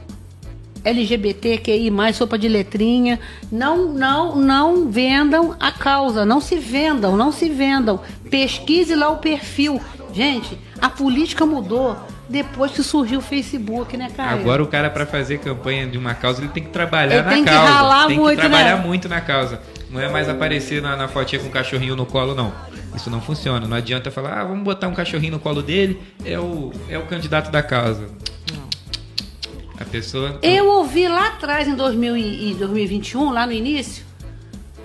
LGBTQI+, sopa de letrinha, não, não, não vendam a causa, não se vendam, não se vendam. Pesquise lá o perfil. Gente, a política mudou depois que surgiu o Facebook, né, cara? Agora o cara pra fazer campanha de uma causa, ele tem que trabalhar Ele na tem que causa. ralar tem muito, que trabalhar né? muito na causa. Não é mais aparecer na, na fotinha com o cachorrinho no colo, não. Isso não funciona. Não adianta falar, ah, vamos botar um cachorrinho no colo dele, é o, é o candidato da causa. A pessoa. Eu ouvi lá atrás, em 2000 e e 2021, lá no início,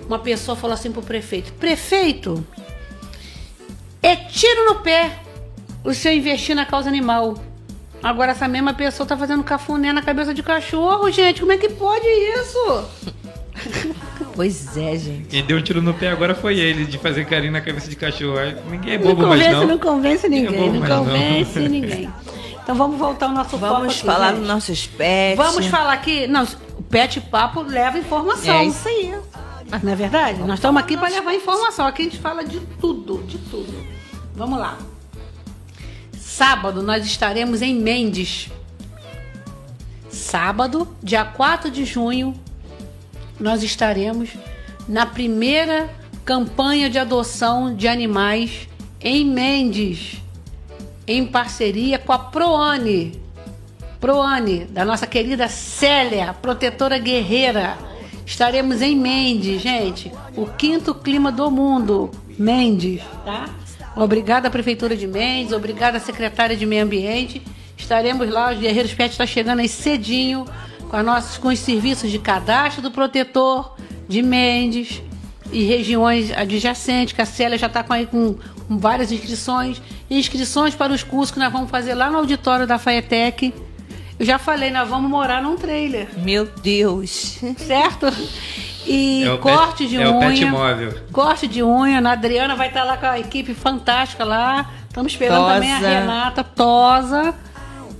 uma pessoa falou assim pro prefeito: Prefeito, é tiro no pé o senhor investir na causa animal. Agora essa mesma pessoa tá fazendo cafuné na cabeça de cachorro, gente. Como é que pode isso? Pois é, gente. Quem deu um tiro no pé agora foi ele, de fazer carinho na cabeça de cachorro. Ninguém é Não bobo mais convence, não. não convence ninguém, bobo não mais não. convence ninguém. Então vamos voltar ao nosso Vamos aqui, falar dos nossos pets. Vamos falar aqui. Não, o Pet Papo leva informação. É isso aí. Não é verdade? Nós estamos aqui para levar informação. Aqui a gente fala de tudo, de tudo. Vamos lá. Sábado nós estaremos em Mendes. Sábado, dia 4 de junho, nós estaremos na primeira campanha de adoção de animais em Mendes, em parceria com a Proane. Proane, da nossa querida Célia, protetora guerreira. Estaremos em Mendes, gente. O quinto clima do mundo. Mendes, tá? Obrigada, Prefeitura de Mendes. Obrigada, Secretária de Meio Ambiente. Estaremos lá. Os Guerreiros Pet está chegando aí cedinho com, as nossas, com os serviços de cadastro do protetor de Mendes e regiões adjacentes, que a Célia já está com, com várias inscrições. Inscrições para os cursos que nós vamos fazer lá no auditório da Faetec. Eu já falei, nós vamos morar num trailer, Meu Deus. certo? E É o corte pet- de é o unha. pet móvel. Corte de unha. A Adriana vai estar lá com a equipe fantástica lá. Estamos esperando Tosa. também a Renata Tosa.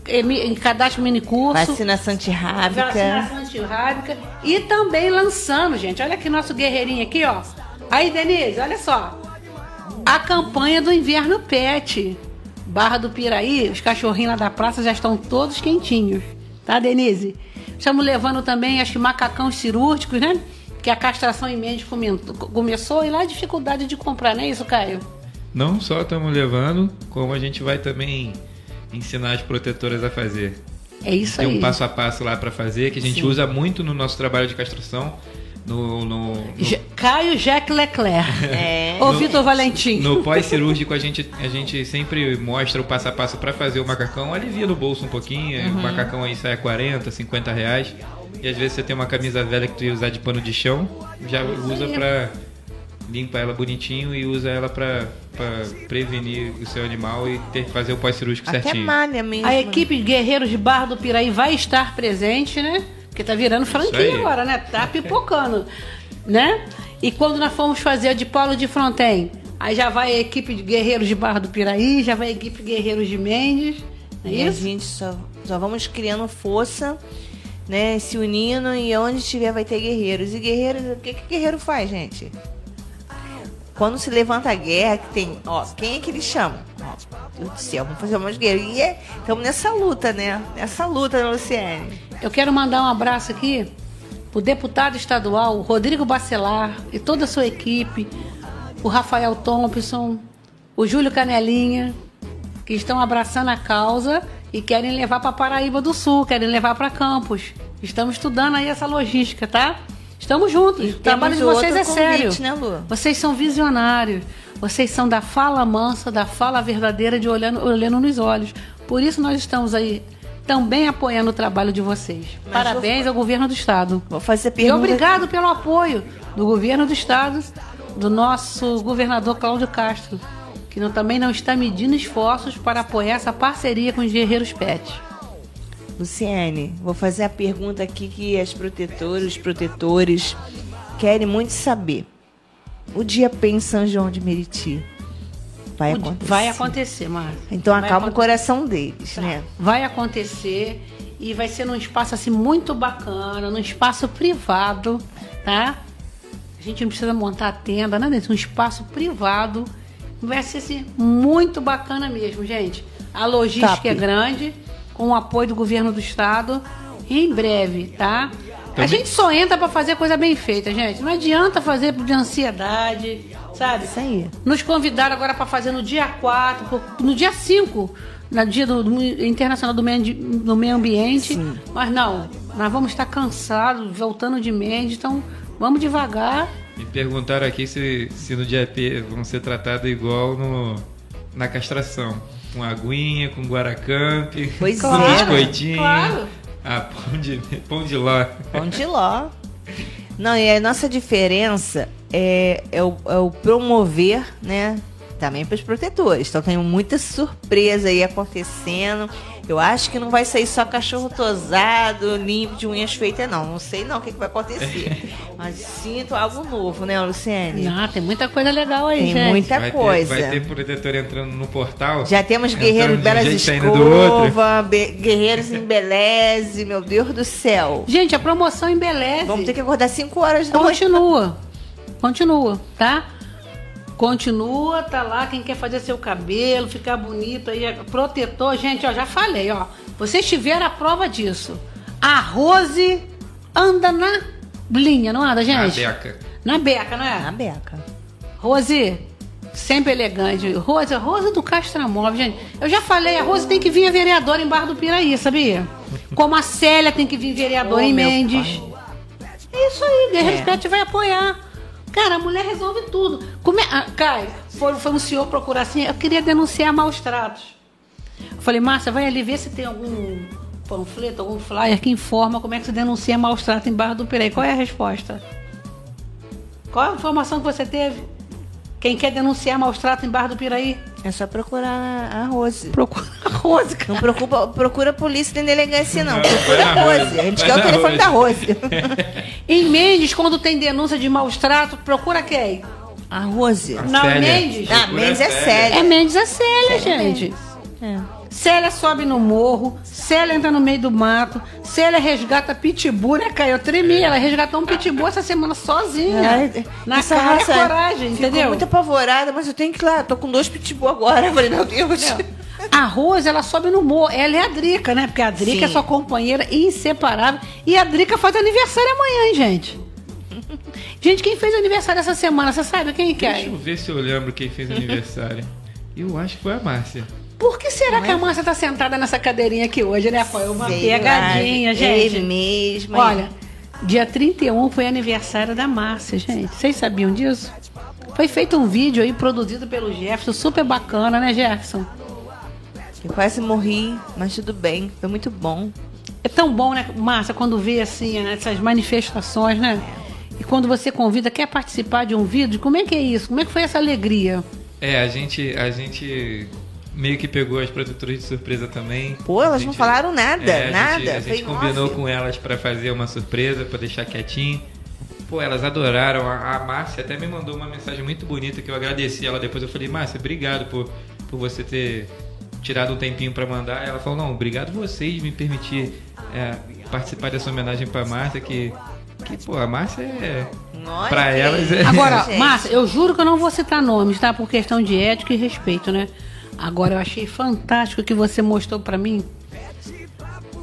Em, em cadastro mini curso. Vacinação antirrábica. Vacinação antirrábica. E também lançando, gente. Olha aqui nosso guerreirinho aqui, ó. Aí, Denise, olha só. A campanha do Inverno Pet. Barra do Piraí, os cachorrinhos lá da praça já estão todos quentinhos. Tá, Denise? Estamos levando também, acho que macacão cirúrgicos, né? Que a castração em comentou- começou e lá a dificuldade de comprar, não é isso, Caio? Não só estamos levando, como a gente vai também ensinar as protetoras a fazer. É isso Tem aí. um passo a passo lá para fazer, que a gente Sim. usa muito no nosso trabalho de castração. No, no, no- Caio Jacques Leclerc. É. Ô, Vitor Valentim. no pós-cirúrgico a gente, a gente sempre mostra o passo a passo para fazer o macacão, alivia no bolso um pouquinho, Uhum. o macacão aí sai a 40, 50 reais. E às vezes você tem uma camisa velha que tu ia usar de pano de chão, já usa aí. pra limpa ela bonitinho e usa ela pra, pra prevenir o seu animal e ter que fazer o pós-cirúrgico Até certinho. malha mesmo. A equipe Guerreiros de Barra do Piraí vai estar presente, né? Porque tá virando franquia agora, né? Tá pipocando, né? E quando nós formos fazer a de Paulo de Fronten, aí já vai a equipe de Guerreiros de Barra do Piraí, já vai a equipe Guerreiros de Mendes, não é E a isso? gente só, só vamos criando força, né? Se unindo e onde tiver vai ter guerreiros. E guerreiros, o que, que guerreiro faz, gente? Quando se levanta a guerra, que tem. Ó, quem é que eles chamam? Ó, Deus do céu, vamos fazer mais guerreiro. E é, estamos nessa luta, né? Nessa luta, né, Luciene? Eu quero mandar um abraço aqui o deputado estadual Rodrigo Bacelar e toda a sua equipe, o Rafael Thompson, o Júlio Canelinha, que estão abraçando a causa e querem levar para Paraíba do Sul, querem levar para Campos. Estamos estudando aí essa logística, tá? Estamos juntos. E o trabalho de vocês é outro sério. convite, né, Lu? Vocês são visionários. Vocês são da fala mansa, da fala verdadeira, de olhando, olhando nos olhos. Por isso nós estamos aí também apoiando o trabalho de vocês. Mas Parabéns ao governo do estado. Vou fazer a E pergunta. obrigado pelo apoio do governo do estado, do nosso governador Cláudio Castro, que não- também não está medindo esforços para apoiar essa parceria com os Guerreiros Pet. Luciene, vou fazer a pergunta aqui que as protetoras, os protetores querem muito saber. O dia P em São João de Meriti vai O acontecer. Vai acontecer, Márcia. Então Vai acalma o acontecer. coração deles, né? Vai acontecer e vai ser num espaço assim muito bacana, num espaço privado, tá? A gente não precisa montar a tenda, nada disso, um espaço privado. Vai ser assim, muito bacana mesmo, gente. A logística Top. é grande, com o apoio do governo do estado. Em breve, tá? A Também- gente só entra pra fazer coisa bem feita, gente. Não adianta fazer de ansiedade, sabe? Isso aí. Nos convidaram agora para fazer no dia 4, por- no dia 5, no dia do, do Internacional do Meio, do Meio Ambiente. Sim. Mas não, nós vamos estar cansados, voltando de média, então vamos devagar. Me perguntaram aqui se, se no dia P vão ser tratados igual no, na castração. Com aguinha, com guaracamp, Pois com é, né? biscoitinho. Claro. Ah, pão de, pão de ló. Pão de ló. Não, e a nossa diferença é, é, o, é o promover, né? Também para os protetores. Então tem muita surpresa aí acontecendo. Eu acho que não vai sair só cachorro tosado, limpo, de unhas feitas, não. Não sei não o que, que vai acontecer. Mas sinto algo novo, né, Luciene? Ah, tem muita coisa legal aí, Tem gente. muita vai coisa. Ter, vai ter protetor entrando no portal. Já temos guerreiros belas escova, be- guerreiros em beleze, meu Deus do céu. Gente, a promoção em Beleza. Vamos ter que acordar 5 horas da. Continua. Continua, tá? Continua, tá lá quem quer fazer seu cabelo, ficar bonito aí, é protetor. Gente, ó, já falei, ó. Vocês tiveram a prova disso. A Rose anda na linha, não anda, Na gente? beca. Na beca, não Na é? beca. Rose, sempre elegante. Rose, Rose do Castramóvel, gente. Eu já falei, a Rose tem que vir a vereadora em Barra do Piraí, sabia? Como a Célia tem que vir vereadora Oh, em Mendes. É isso aí, Guerreiros É. Pet vai apoiar. Cara, a mulher resolve tudo. Como é, ah, Caio, foi, foi um senhor procurar assim, eu queria denunciar maus tratos. Eu falei, Márcia, vai ali ver se tem algum panfleto, algum flyer que informa como é que se denuncia maus tratos em Barra do Piraí. Qual é a resposta? Qual a informação que você teve? Quem quer denunciar maus tratos em Barra do Piraí? É só procurar a Rose. Procura a Rose, cara. Não preocupa, procura a polícia nem delegacia, não. Não, procura a Rose. Rose. A gente quer o telefone Rose. da Rose. Em Mendes, quando tem denúncia de maus tratos, procura quem? A Rose. A Não, Célia. Mendes. Ah, Mendes é a séria. É Mendes a Célia, gente. É. Célia sobe no morro, Célia entra no meio do mato, Célia resgata pitbull, né, Caio? Eu tremi, ela resgatou um pitbull essa semana sozinha. Ai, na essa cara e raça coragem, ficou entendeu? muito apavorada, mas eu tenho que ir lá. Tô com dois pitbull agora. Eu falei, meu Deus. A Rose, ela sobe no morro. Ela é a Drica, né? Porque a Drica Sim. é sua companheira inseparável. E a Drica faz aniversário amanhã, hein, gente? Gente, quem fez aniversário essa semana? Você sabe quem que Deixa é? eu ver se eu lembro quem fez aniversário. Eu acho que foi a Márcia. Por que será que a Márcia tá sentada nessa cadeirinha aqui hoje, né? Foi uma Sei pegadinha, lá, gente. Ele mesmo. Olha, dia 31 foi aniversário da Márcia, gente. Vocês sabiam disso? Foi feito um vídeo aí produzido pelo Jefferson, super bacana, né, Jefferson? Eu quase morri, mas tudo bem. Foi muito bom. É tão bom, né, Márcia, quando vê assim, né, essas manifestações, né? E quando você convida, quer participar de um vídeo, como é que é isso? Como é que foi essa alegria? É, a gente, a gente meio que pegou as protetoras de surpresa também. Pô, elas A não falaram nada, É, a nada. Gente, a Foi gente combinou off. com elas pra fazer uma surpresa, pra deixar quietinho. Pô, elas adoraram. A, a Márcia até me mandou uma mensagem muito bonita que eu agradeci ela depois. Eu falei, Márcia, obrigado por, por você ter tirado um tempinho pra mandar. Ela falou, não, obrigado vocês de me permitir é, participar dessa homenagem pra Márcia, que, que pô, a Márcia é. Olha pra elas é. Agora, gente. Márcia, eu juro que eu não vou citar nomes, tá? Por questão de ética e respeito, né? Agora eu achei fantástico que você mostrou para mim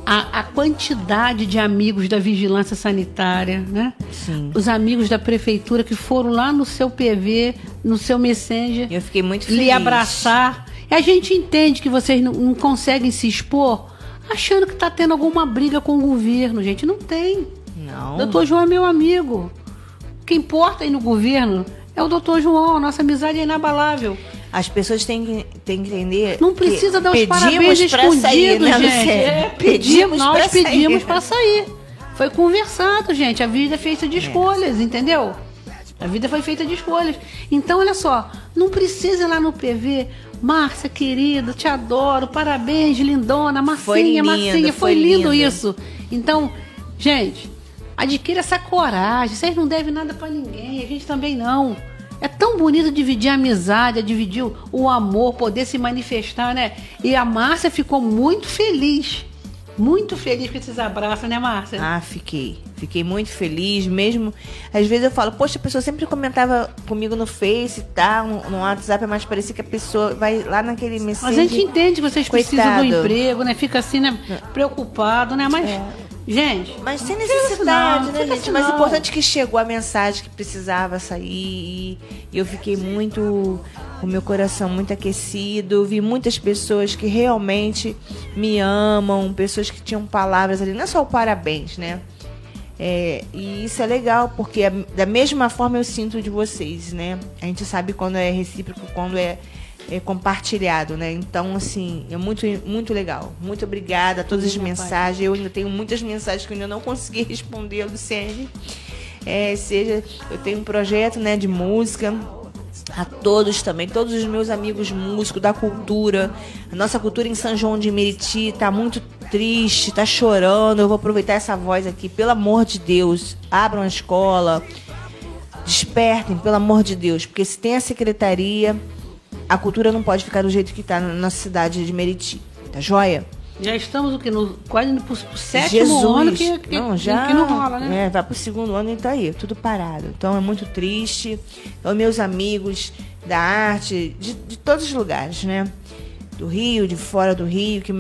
a, a, quantidade de amigos da vigilância sanitária, né? Sim. Os amigos da prefeitura que foram lá no seu PV, no seu Messenger. Eu fiquei muito feliz. Lhe abraçar. E a gente entende que vocês não, não conseguem se expor achando que está tendo alguma briga com o governo, gente. Não tem. Não. Doutor João é meu amigo. O que importa aí no governo é o doutor João. A nossa amizade é inabalável. As pessoas têm que, têm que entender. Não precisa dar os parabéns escondidos, sair, né, gente. É, pedimos, nós pra pedimos sair. para sair. Foi conversado, gente. A vida é feita de escolhas, entendeu? A vida foi feita de escolhas. Então, olha só, não precisa ir lá no PV. Márcia, querida, te adoro, parabéns, lindona, Marcinha, Foi lindo, Marcinha, foi, foi lindo lindo. isso. Então, gente, adquira essa coragem. Vocês não devem nada pra ninguém, a gente também não. É tão bonito dividir a amizade, dividir o, amor, poder se manifestar, né? E a Márcia ficou muito feliz. Muito feliz com esses abraços, né, Márcia? Ah, fiquei. Fiquei muito feliz, mesmo. Às vezes eu falo, poxa, a pessoa sempre comentava comigo no Face e tal, no, no WhatsApp, mas parecia que a pessoa vai lá naquele Mas Messenger. a gente entende que vocês precisam do Coitado. emprego, né? Fica assim, né? Preocupado, né? Mas, gente. Mas sem necessidade, não, né, gente? assim Mas o importante é que chegou a mensagem que precisava sair e eu fiquei muito com o meu coração muito aquecido. Vi muitas pessoas que realmente me amam, pessoas que tinham palavras ali, não é só o parabéns, né? É, e isso é legal, porque a- da mesma forma eu sinto de vocês, né? A gente sabe quando é recíproco, quando é, é compartilhado, né? Então, assim, é muito, muito legal. Muito obrigada a todas as mensagens. Eu ainda tenho muitas mensagens que eu ainda não consegui responder, Luciene. É, seja, eu tenho um projeto né, de música. A todos também, todos os meus amigos músicos da cultura. A nossa cultura em São João de Meriti tá muito triste, tá chorando. Eu vou aproveitar essa voz aqui, pelo amor de Deus. Abram a escola, despertem, pelo amor de Deus, porque se tem a secretaria, a cultura não pode ficar do jeito que tá na nossa cidade de Meriti. Tá joia? Já estamos o que? No, quase no pro- pro sétimo Jesus. ano que, que, não, já, que não rola, né? É, vai pro segundo ano e tá aí, tudo parado. Então é muito triste. Então, meus amigos da arte, de, de todos os lugares, né? Do Rio, de fora do Rio, que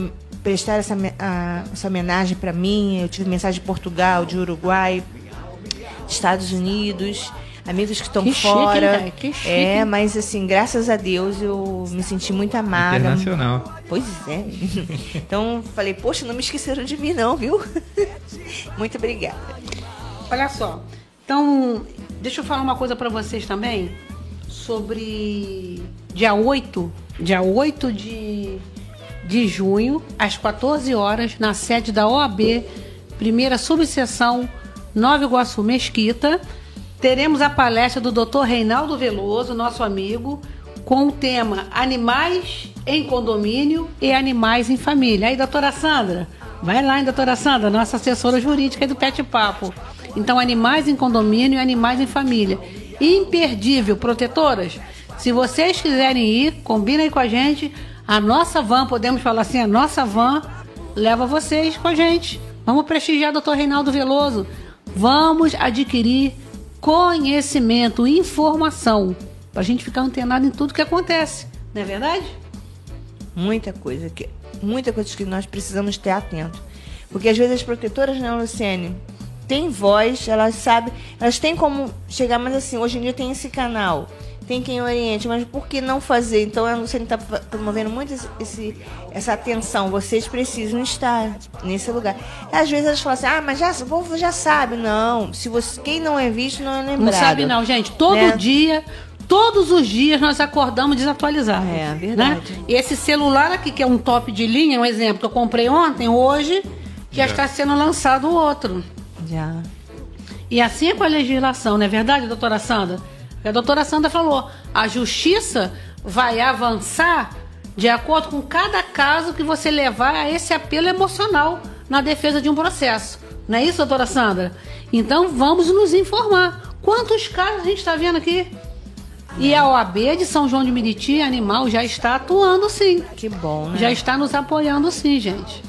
prestaram essa, a- essa homenagem para mim. Eu tive mensagem de Portugal, de Uruguai, Estados Unidos, amigos que estão Que chique, fora. cara? Que chique, é, mas assim, graças a Deus eu me senti muito amada. Internacional. Pois é. Então falei, poxa, não me esqueceram de mim, não, viu? Muito obrigada. Olha só. Então, deixa eu falar uma coisa para vocês também sobre dia 8, dia 8 de, de junho, às 14 horas, na sede da OAB, primeira subseção Nova Iguaçu Mesquita, teremos a palestra do Dr. Reinaldo Veloso, nosso amigo, com o tema Animais em Condomínio e Animais em Família. Aí, doutora Sandra, vai lá, hein, doutora Sandra, nossa assessora jurídica do Pet Papo. Então, animais em condomínio e animais em família. Imperdível, protetoras. Se vocês quiserem ir, combina aí com a gente. A nossa van, podemos falar assim, a nossa van leva vocês com a gente. Vamos prestigiar o Dr. Reinaldo Veloso. Vamos adquirir conhecimento, informação, para a gente ficar antenado em tudo que acontece. Não é verdade? Muita coisa que muita coisa que nós precisamos ter atento. Porque às vezes as protetoras, né, Luciene, têm voz, elas sabem, elas têm como chegar, mas assim, hoje em dia tem esse canal, tem quem oriente, mas por que não fazer? Então a Luciene está promovendo muito esse, esse- essa atenção. Vocês precisam estar nesse lugar. E às vezes elas falam assim, ah, mas já, o povo já sabe. Não, se você, quem não é visto não é lembrado. Não sabe não, gente. Todo Né? dia, todos os dias nós acordamos desatualizados. É, verdade. Né? E esse celular aqui, que é um top de linha, um exemplo que eu comprei ontem, hoje, já Já. está sendo lançado o outro. Já. E assim é com a legislação, não é verdade, doutora Sandra? A doutora Sandra falou, a justiça vai avançar de acordo com cada caso que você levar a esse apelo emocional na defesa de um processo. Não é isso, doutora Sandra? Então vamos nos informar. Quantos casos a gente está vendo aqui? E a OAB de São João de Meriti, Animal, já está atuando sim. Que bom, né? Já está nos apoiando sim, gente.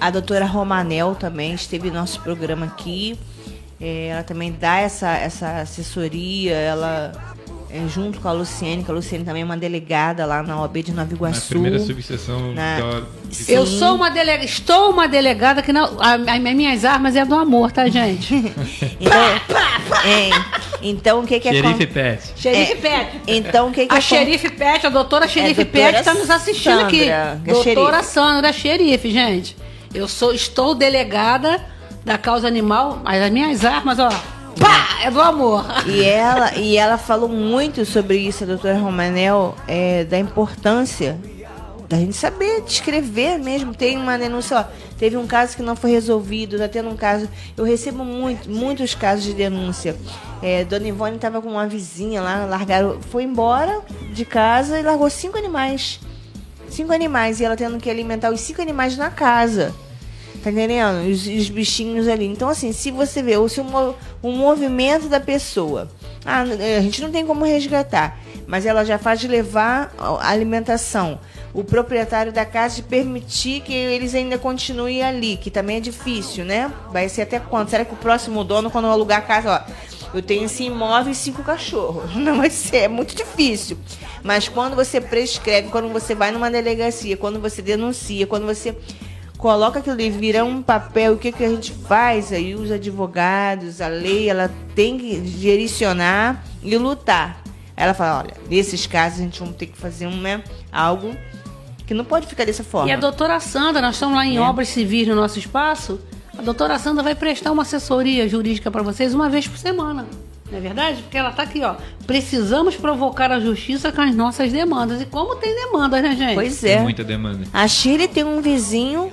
A doutora Romanel também esteve no nosso programa aqui. É, ela também dá essa, essa assessoria, ela é, junto com a Luciene, que a Luciene também é uma delegada lá na OAB de Nova Na Iguaçu. primeira subseção Na- da... Eu sou uma delegada, estou uma delegada que não. a- a- minhas armas é do amor, tá, gente? Então, é, então o que que Xerife acontece? Pet. Xerife É, Pet. Então o que que A acon- xerife Pet, a doutora xerife É, doutora Pet está nos assistindo Sandra, aqui. que é doutora xerife. Sandra, xerife, gente. Eu sou, estou delegada da causa animal, mas as minhas armas, ó, pá, é do amor. E ela, e ela falou muito sobre isso, a doutora Romanel, é, da importância da gente saber descrever mesmo. Tem uma denúncia, ó, teve um caso que não foi resolvido, tá tendo um caso. Eu recebo muito, muitos casos de denúncia. É, Dona Ivone estava com uma vizinha lá, largaram, foi embora de casa e largou cinco animais. Cinco animais, e ela tendo que alimentar os cinco animais na casa. Tá entendendo? Os, os bichinhos ali. Então, assim, se você vê o, seu, mo- o movimento da pessoa, ah, a gente não tem como resgatar, mas ela já faz levar a alimentação. O proprietário da casa de permitir que eles ainda continuem ali, que também é difícil, né? Vai ser até quando? Será que o próximo dono, quando alugar a casa, ó, eu tenho esse imóvel e cinco cachorros. Não vai ser, é muito difícil. Mas quando você prescreve, quando você vai numa delegacia, quando você denuncia, quando você coloca aquilo ali, vira um papel, o que, que a gente faz aí? Os advogados, a lei, ela tem que direcionar e lutar. Ela fala, olha, nesses casos a gente vai ter que fazer um, né, algo que não pode ficar dessa forma. E a doutora Sandra, nós estamos lá em É. obras civis no nosso espaço. A doutora Sandra vai prestar uma assessoria jurídica para vocês uma vez por semana. Não é verdade? Porque ela está aqui, ó. Precisamos provocar a justiça com as nossas demandas. E como tem demandas, né, gente? Pois Tem é. muita demanda. A Shirley tem um vizinho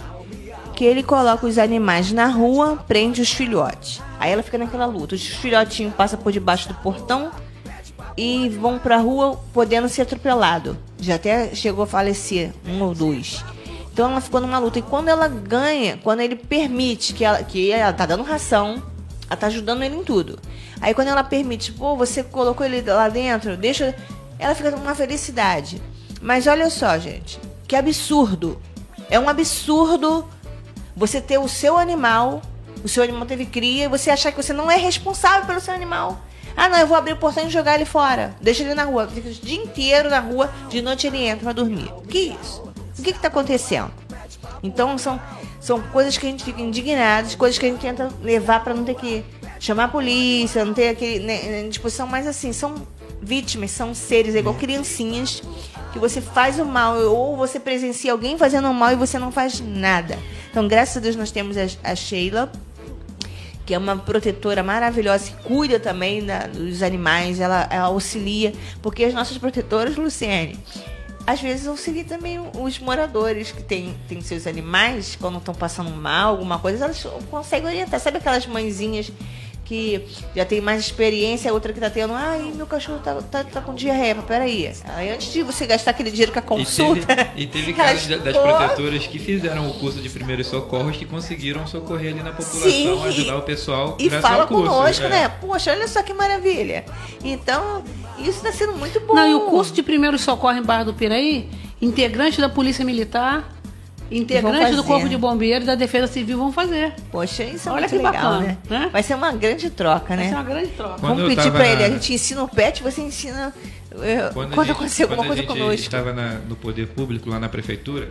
que ele coloca os animais na rua, prende os filhotes. Aí ela fica naquela luta. Os filhotinhos passam por debaixo do portão e vão pra rua podendo ser atropelado. Já até chegou a falecer um ou dois. Então ela ficou numa luta. E quando ela ganha, quando ele permite que ela, que ela tá dando ração, ela tá ajudando ele em tudo. Aí quando ela permite, pô, você colocou ele lá dentro, deixa. Ela fica com uma felicidade. Mas olha só, gente, que absurdo. É um absurdo você ter o seu animal, o seu animal teve cria, e você achar que você não é responsável pelo seu animal. Ah, não, eu vou abrir o portão e jogar ele fora. Deixa ele na rua. Fica o dia inteiro na rua, de noite ele entra pra dormir. Que isso? O que que tá acontecendo? Então são, são coisas que a gente fica indignado, coisas que a gente tenta levar pra não ter que chamar a polícia, não ter aquele né, disposição, mas assim, são vítimas, são seres, é igual criancinhas, que você faz o mal, ou você presencia alguém fazendo o mal e você não faz nada. Então, graças a Deus, nós temos a, a Sheila, que é uma protetora maravilhosa, que cuida também da- dos animais, ela, ela auxilia, porque as nossas protetoras, Luciene, às vezes auxilia também os moradores que têm tem seus animais, quando estão passando mal, alguma coisa, elas conseguem orientar. Sabe aquelas mãezinhas que já tem mais experiência, a outra que tá tendo, ai, meu cachorro tá, tá, tá com diarreia, peraí. Aí antes de você gastar aquele dinheiro com a E consulta. teve, e teve elas casos da- das protetoras que fizeram o curso de primeiros socorros que conseguiram socorrer ali na população, Sim, ajudar o pessoal E fala ao curso. conosco, é. né? Poxa, olha só que maravilha. Então, isso está sendo muito bom. Não, e o curso de primeiro socorro em Barra do Piraí, integrante da Polícia Militar, integrante do. Corpo de Bombeiros da Defesa Civil vão fazer. Poxa, isso é Olha muito que legal, bacana, né? né? Vai ser uma grande troca, Vai né? ser uma grande troca. Quando Vamos eu pedir tava pra ele, a gente ensina o pet, você ensina eh, Quando, quando, gente, acontecer alguma quando coisa a gente conosco. estava na- no poder público lá na prefeitura,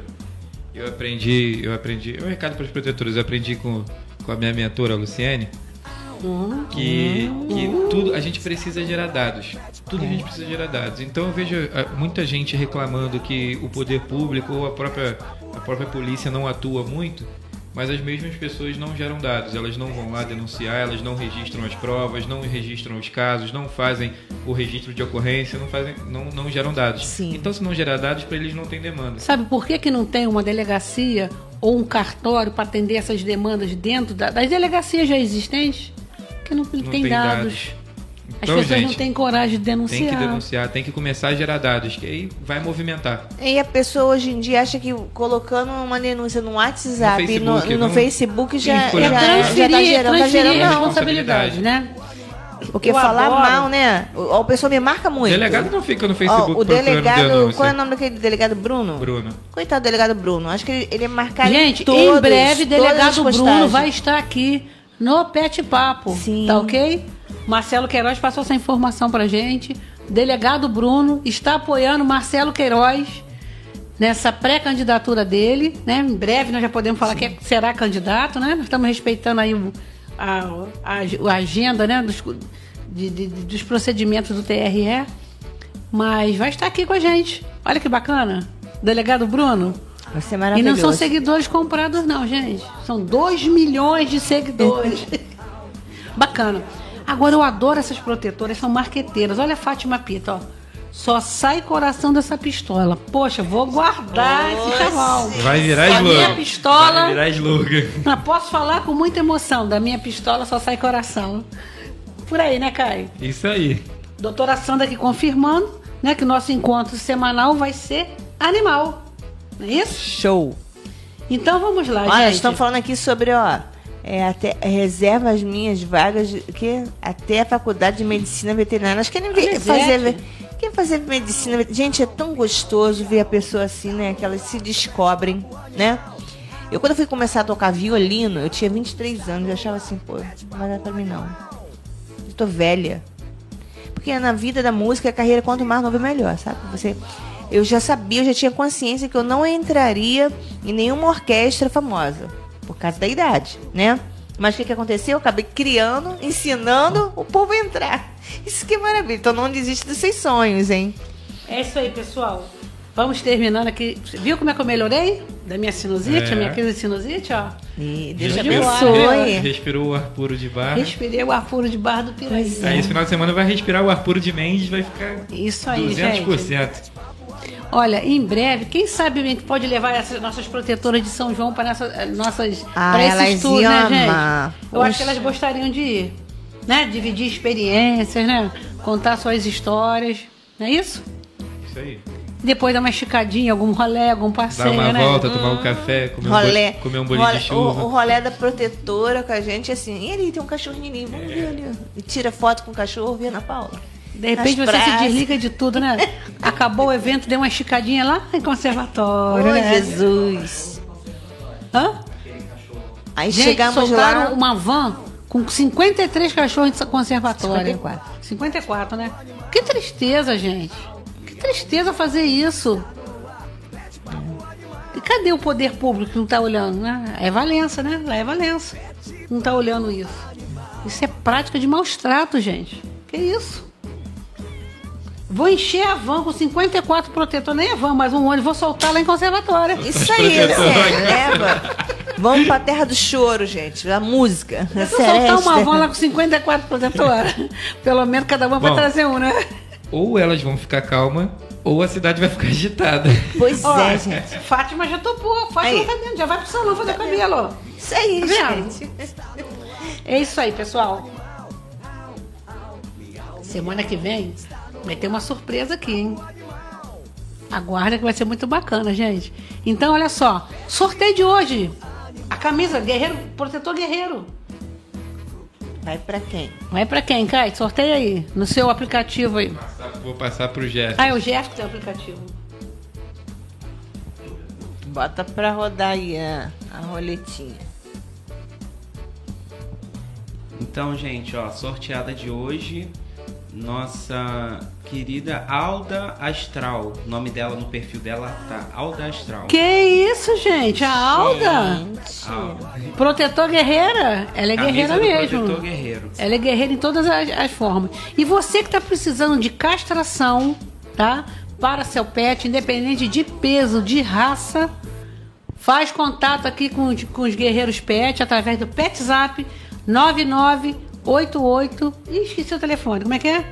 eu aprendi, eu aprendi, é um recado para os protetores, eu aprendi com, com a minha mentora, a Luciene, que, que tudo a gente precisa gerar dados. Tudo a gente precisa gerar dados. Então eu vejo ah, muita gente reclamando que o poder público ou a própria, a própria polícia não atua muito, mas as mesmas pessoas não geram dados. Elas não vão lá denunciar, elas não registram as provas, não registram os casos, não fazem o registro de ocorrência, não fazem, não, não geram dados. Sim. Então se não gerar dados, para eles não tem demanda. Sabe por que, que não tem uma delegacia ou um cartório para atender essas demandas dentro da- das delegacias já existentes? Porque não, Não tem, dados. As Então, pessoas gente, não têm coragem de denunciar. tem que denunciar, tem que começar a gerar dados, que aí vai movimentar. E a pessoa hoje em dia acha que colocando uma denúncia no WhatsApp, No e no, Facebook, no não- Facebook já, já, É já, tá gerando, tá gerando a responsabilidade, né? Porque Eu falar adoro. mal, né? O, o pessoal me marca O muito. delegado não fica no Ó, Facebook o procurando delegado, qual é o nome daquele delegado Bruno? Bruno. Coitado do delegado Bruno. Acho que ele, ele é marcado Gente, em todos, em breve, delegado Bruno vai estar aqui no Pet Papo. Sim. Tá ok? Marcelo Queiroz passou essa informação pra gente. Delegado Bruno está apoiando Marcelo Queiroz nessa pré-candidatura dele, né? Em breve nós já podemos falar Sim. que será candidato, né? Nós estamos respeitando aí a, a, a agenda, né? Dos, de, de, dos procedimentos do TRE, mas vai estar aqui com a gente. Olha que bacana. Delegado Bruno. Vai ser maravilhoso. E não são seguidores comprados, não, gente. São 2 milhões de seguidores. bacana. Agora eu adoro essas protetoras, são marqueteiras. Olha a Fátima Pita, ó. Só sai coração dessa pistola. Poxa, vou guardar Nossa. esse cavalo. Vai virar slogan. minha pistola. Vai virar slogan. Não, posso falar com muita emoção. Da minha pistola só sai coração. Por aí, né, Caio? Isso aí. Doutora Sandra aqui confirmando, né, que o nosso encontro semanal vai ser animal. Não é isso? Show. Então vamos lá, Olha, gente. estão falando aqui sobre, ó, é, até, reserva as minhas vagas que até a faculdade de medicina veterinária. Acho que nem fazer quem fazer medicina, gente, é tão gostoso ver a pessoa assim, né? Que elas se descobrem, né? Eu, quando eu fui começar a tocar violino, eu tinha 23 anos, eu achava assim, pô, não vai dar pra mim não. Eu tô velha. Porque na vida da música, a carreira, quanto mais nova, melhor, sabe? Você, eu já sabia, eu já tinha consciência que eu não entraria em nenhuma orquestra famosa, por causa da idade, né? Mas o que, que aconteceu? Eu acabei criando, ensinando o povo a entrar. Isso que é maravilha. Então não desiste dos seus sonhos, hein? É isso aí, pessoal. Vamos terminando aqui. Viu como é que eu melhorei? Da minha sinusite, é. a minha crise de sinusite, ó. E Deus abençoe. Respirou o ar puro de bar. Respirei o ar puro de bar do Piraí. Aí esse final de semana vai respirar o ar puro de Mendes, vai ficar Isso aí, 200%. Gente. Olha, em breve, quem sabe a gente pode levar essas nossas protetoras de São João para eh, nossas ah, para esses tours, né, gente? Eu acho que elas gostariam de ir, né? Dividir experiências, né? Contar suas histórias, não é isso? Isso aí. Depois dar uma esticadinha, algum rolé, algum passeio, Dar uma né? volta, tomar um café, comer rolé. um, comer um bolinho rolé, de chuva. O, o, rolé da protetora com a gente, assim, e ali tem um cachorrinho ali, vamos é. ver ali. E tira foto com o cachorro, vê na Paula. De repente você praças. se desliga de tudo, né? Acabou o evento, deu uma esticadinha lá em conservatório. Oh, né? Jesus. Hã? Aí Gente, chegamos soltaram lá. uma van com 53 cachorros de conservatório. 54. 54, né? Que tristeza, gente. Que tristeza fazer isso. E cadê o poder público que não está olhando, né? É Valença, né? Lá é Valença. Não está olhando isso. Isso é prática de maus tratos, gente. Que isso? Vou encher a van com 54 protetores, nem a van, mas um ônibus, vou soltar lá em conservatório. Isso aí, né? leva. Vamos pra terra do choro, gente. A música. Eu vou soltar uma van lá com 54 protetores. Pelo menos cada uma vai trazer um, né? Ou elas vão ficar calmas, ou a cidade vai ficar agitada. Pois Ó, é, gente. Fátima já topou. Fátima aí. tá dentro, já vai pro salão fazer cabelo. Isso aí, tá gente. É isso aí, pessoal. Semana que vem Vai ter uma surpresa aqui, hein? Aguarda que vai ser muito bacana, gente. Então, olha só. Sorteio de hoje. A camisa Guerreiro, Protetor Guerreiro. Vai pra quem? Vai pra quem, Kai? Sorteia aí. No seu aplicativo aí. Vou passar pro Jeff. Ah, é o Jeff que tem o aplicativo. Bota pra rodar aí a, a roletinha. Então, gente, ó, sorteada de hoje nossa querida Alda Astral. O nome dela no perfil dela tá Alda Astral. Que isso, gente? A Alda? Gente. Alda. Protetor guerreira? Ela é Camisa guerreira mesmo. Protetor guerreiro. Ela é guerreira em todas as, as formas. E você que está precisando de castração, tá? Para seu pet, independente de peso, de raça, faz contato aqui com, com os guerreiros pet através do Pet Zap 99 88. Ih, esqueci o telefone. Como é que é?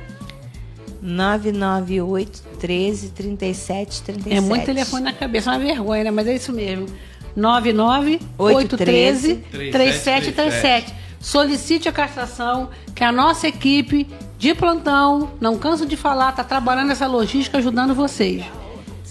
998 13 37 37. É muito telefone na cabeça, é uma vergonha, né? Mas é isso mesmo. 99813 3737. Solicite a castração, que a nossa equipe de plantão, não canso de falar, está trabalhando essa logística ajudando vocês.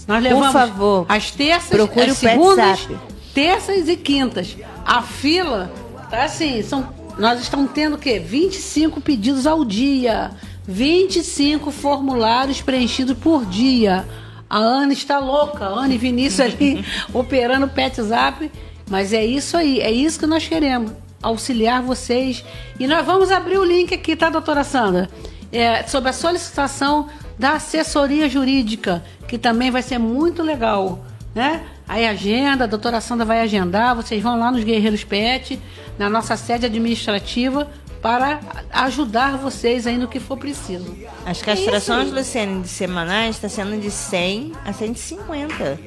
Nós levamos Por favor, as terças, procure as segundas, terças e quintas. A fila tá assim, são nós estamos tendo o quê? 25 pedidos ao dia. 25 formulários preenchidos por dia. A Ana está louca, a Ana e Vinícius ali operando o Pet Zap. Mas é isso aí, é isso que nós queremos. auxiliar vocês. E nós vamos abrir o link aqui, tá, doutora Sandra? É, sobre a solicitação da assessoria jurídica, que também vai ser muito legal, né? Aí agenda, a doutora Sandra vai agendar, vocês vão lá nos Guerreiros Pet, na nossa sede administrativa, para ajudar vocês aí no que for preciso. As castrações, Luciane, de semanais está sendo de 100 a 150.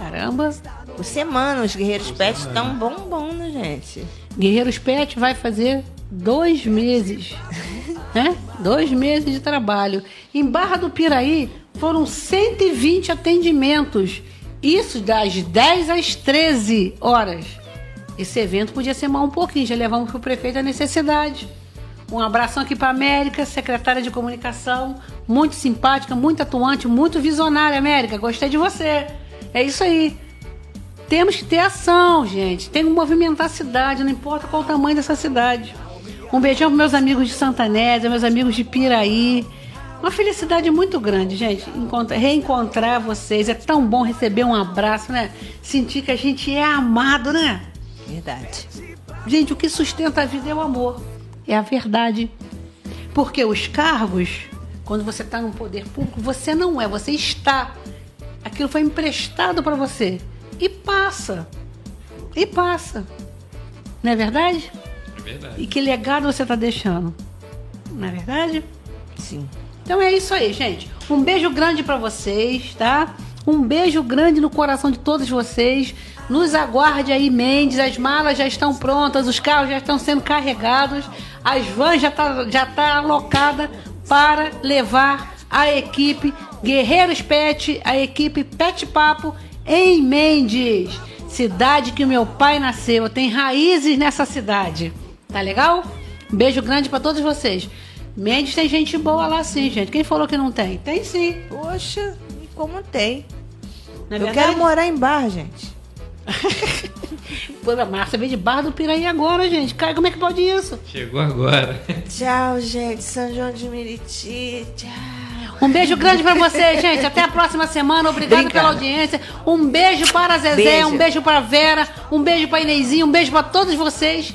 Caramba! Por semana, os Guerreiros Pet estão bombando, gente. Guerreiros Pet vai fazer dois meses, né? Dois meses de trabalho. Em Barra do Piraí foram 120 atendimentos. Isso das 10 às 13 horas. Esse evento podia ser mal um pouquinho, já levamos para o prefeito a necessidade. Um abração aqui para a América, secretária de comunicação, muito simpática, muito atuante, muito visionária, América. Gostei de você. É isso aí. Temos que ter ação, gente. Tem que movimentar a cidade, não importa qual o tamanho dessa cidade. Um beijão para meus amigos de Santanésia, meus amigos de Piraí. Uma felicidade muito grande, gente. Encontrar, reencontrar vocês. É tão bom receber um abraço, né? Sentir que a gente é amado, né? Verdade. Gente, o que sustenta a vida é o amor. É a verdade. Porque os cargos, quando você está no poder público, você não é, você está. Aquilo foi emprestado para você. E passa. E passa. Não é verdade? É verdade. E que legado você está deixando? Não é verdade? Sim. Então é isso aí, gente. Um beijo grande para vocês, tá? Um beijo grande no coração de todos vocês. Nos aguarde aí, Mendes. As malas já estão prontas, os carros já estão sendo carregados, as vans já tá, já tá alocada para levar a equipe Guerreiros Pet, a equipe Pet Papo em Mendes, cidade que meu pai nasceu. Tem raízes nessa cidade. Tá legal? Um beijo grande para todos vocês. Mendes tem gente boa lá sim, gente. Quem falou que não tem? Tem sim. Poxa, e como tem? É Eu verdade? quero morar em bar, gente. Pô, a Márcia veio de Barra do Piraí agora, gente. Cara, como é que pode isso? Chegou agora. Tchau, gente. São João de Meriti. Tchau. Um beijo grande pra vocês, gente. Até a próxima semana. Obrigado Obrigada. pela audiência. Um beijo para a Zezé, Beijo. um beijo para a Vera, um beijo para Inezinho, um beijo para todos vocês.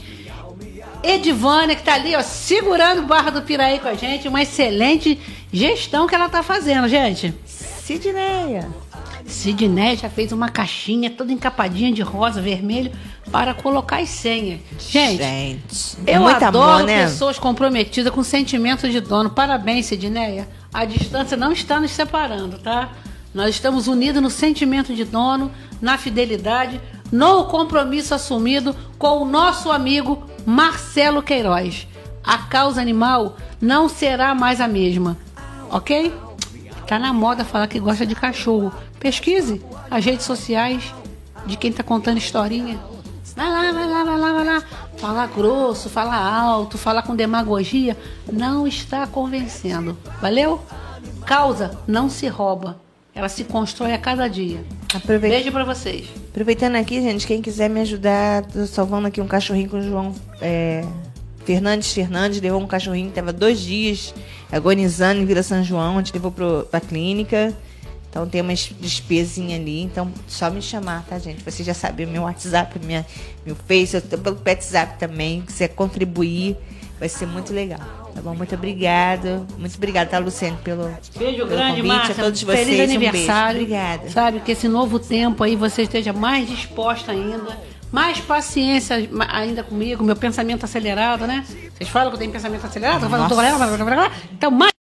Edivânia, que tá ali, ó, segurando Barra do Piraí com a gente. Uma excelente gestão que ela tá fazendo, gente. Sidneia. Sidney já fez uma caixinha toda encapadinha de rosa, vermelho, para colocar as senhas. Gente, Gente. eu muito adoro amor, né? pessoas comprometidas com sentimento de dono. Parabéns, Sidneia. A distância não está nos separando, tá? Nós estamos unidos no sentimento de dono, na fidelidade, no compromisso assumido com o nosso amigo Marcelo Queiroz. A causa animal não será mais a mesma, ok? Tá na moda falar que gosta de cachorro. Pesquise as redes sociais de quem tá contando historinha. Vai lá, vai lá, vai lá, vai lá. Falar grosso, falar alto, falar com demagogia não está convencendo. Valeu? Causa não se rouba. Ela se constrói a cada dia. Aproveita- Beijo pra vocês. Aproveitando aqui, gente, quem quiser me ajudar, tô salvando aqui um cachorrinho com o João é, Fernandes Fernandes. Levou um cachorrinho que tava dois dias agonizando em Vila São João. A gente levou pro, pra clínica. Então tem umas despesinhas ali. Então só me chamar, tá, gente? Você já sabe o meu WhatsApp, minha, meu Face, eu tô pelo PetZap também. Se quiser contribuir, vai ser muito legal. Tá bom? Muito obrigado. Muito obrigada, tá, Luciane, pelo, Beijo pelo grande, convite. Márcia. A todos vocês, Feliz um aniversário. Obrigada. Sabe, que esse novo tempo aí você esteja mais disposta ainda, mais paciência ainda comigo, meu pensamento acelerado, né? Vocês falam que eu tenho pensamento acelerado? Eu falo. Então, mais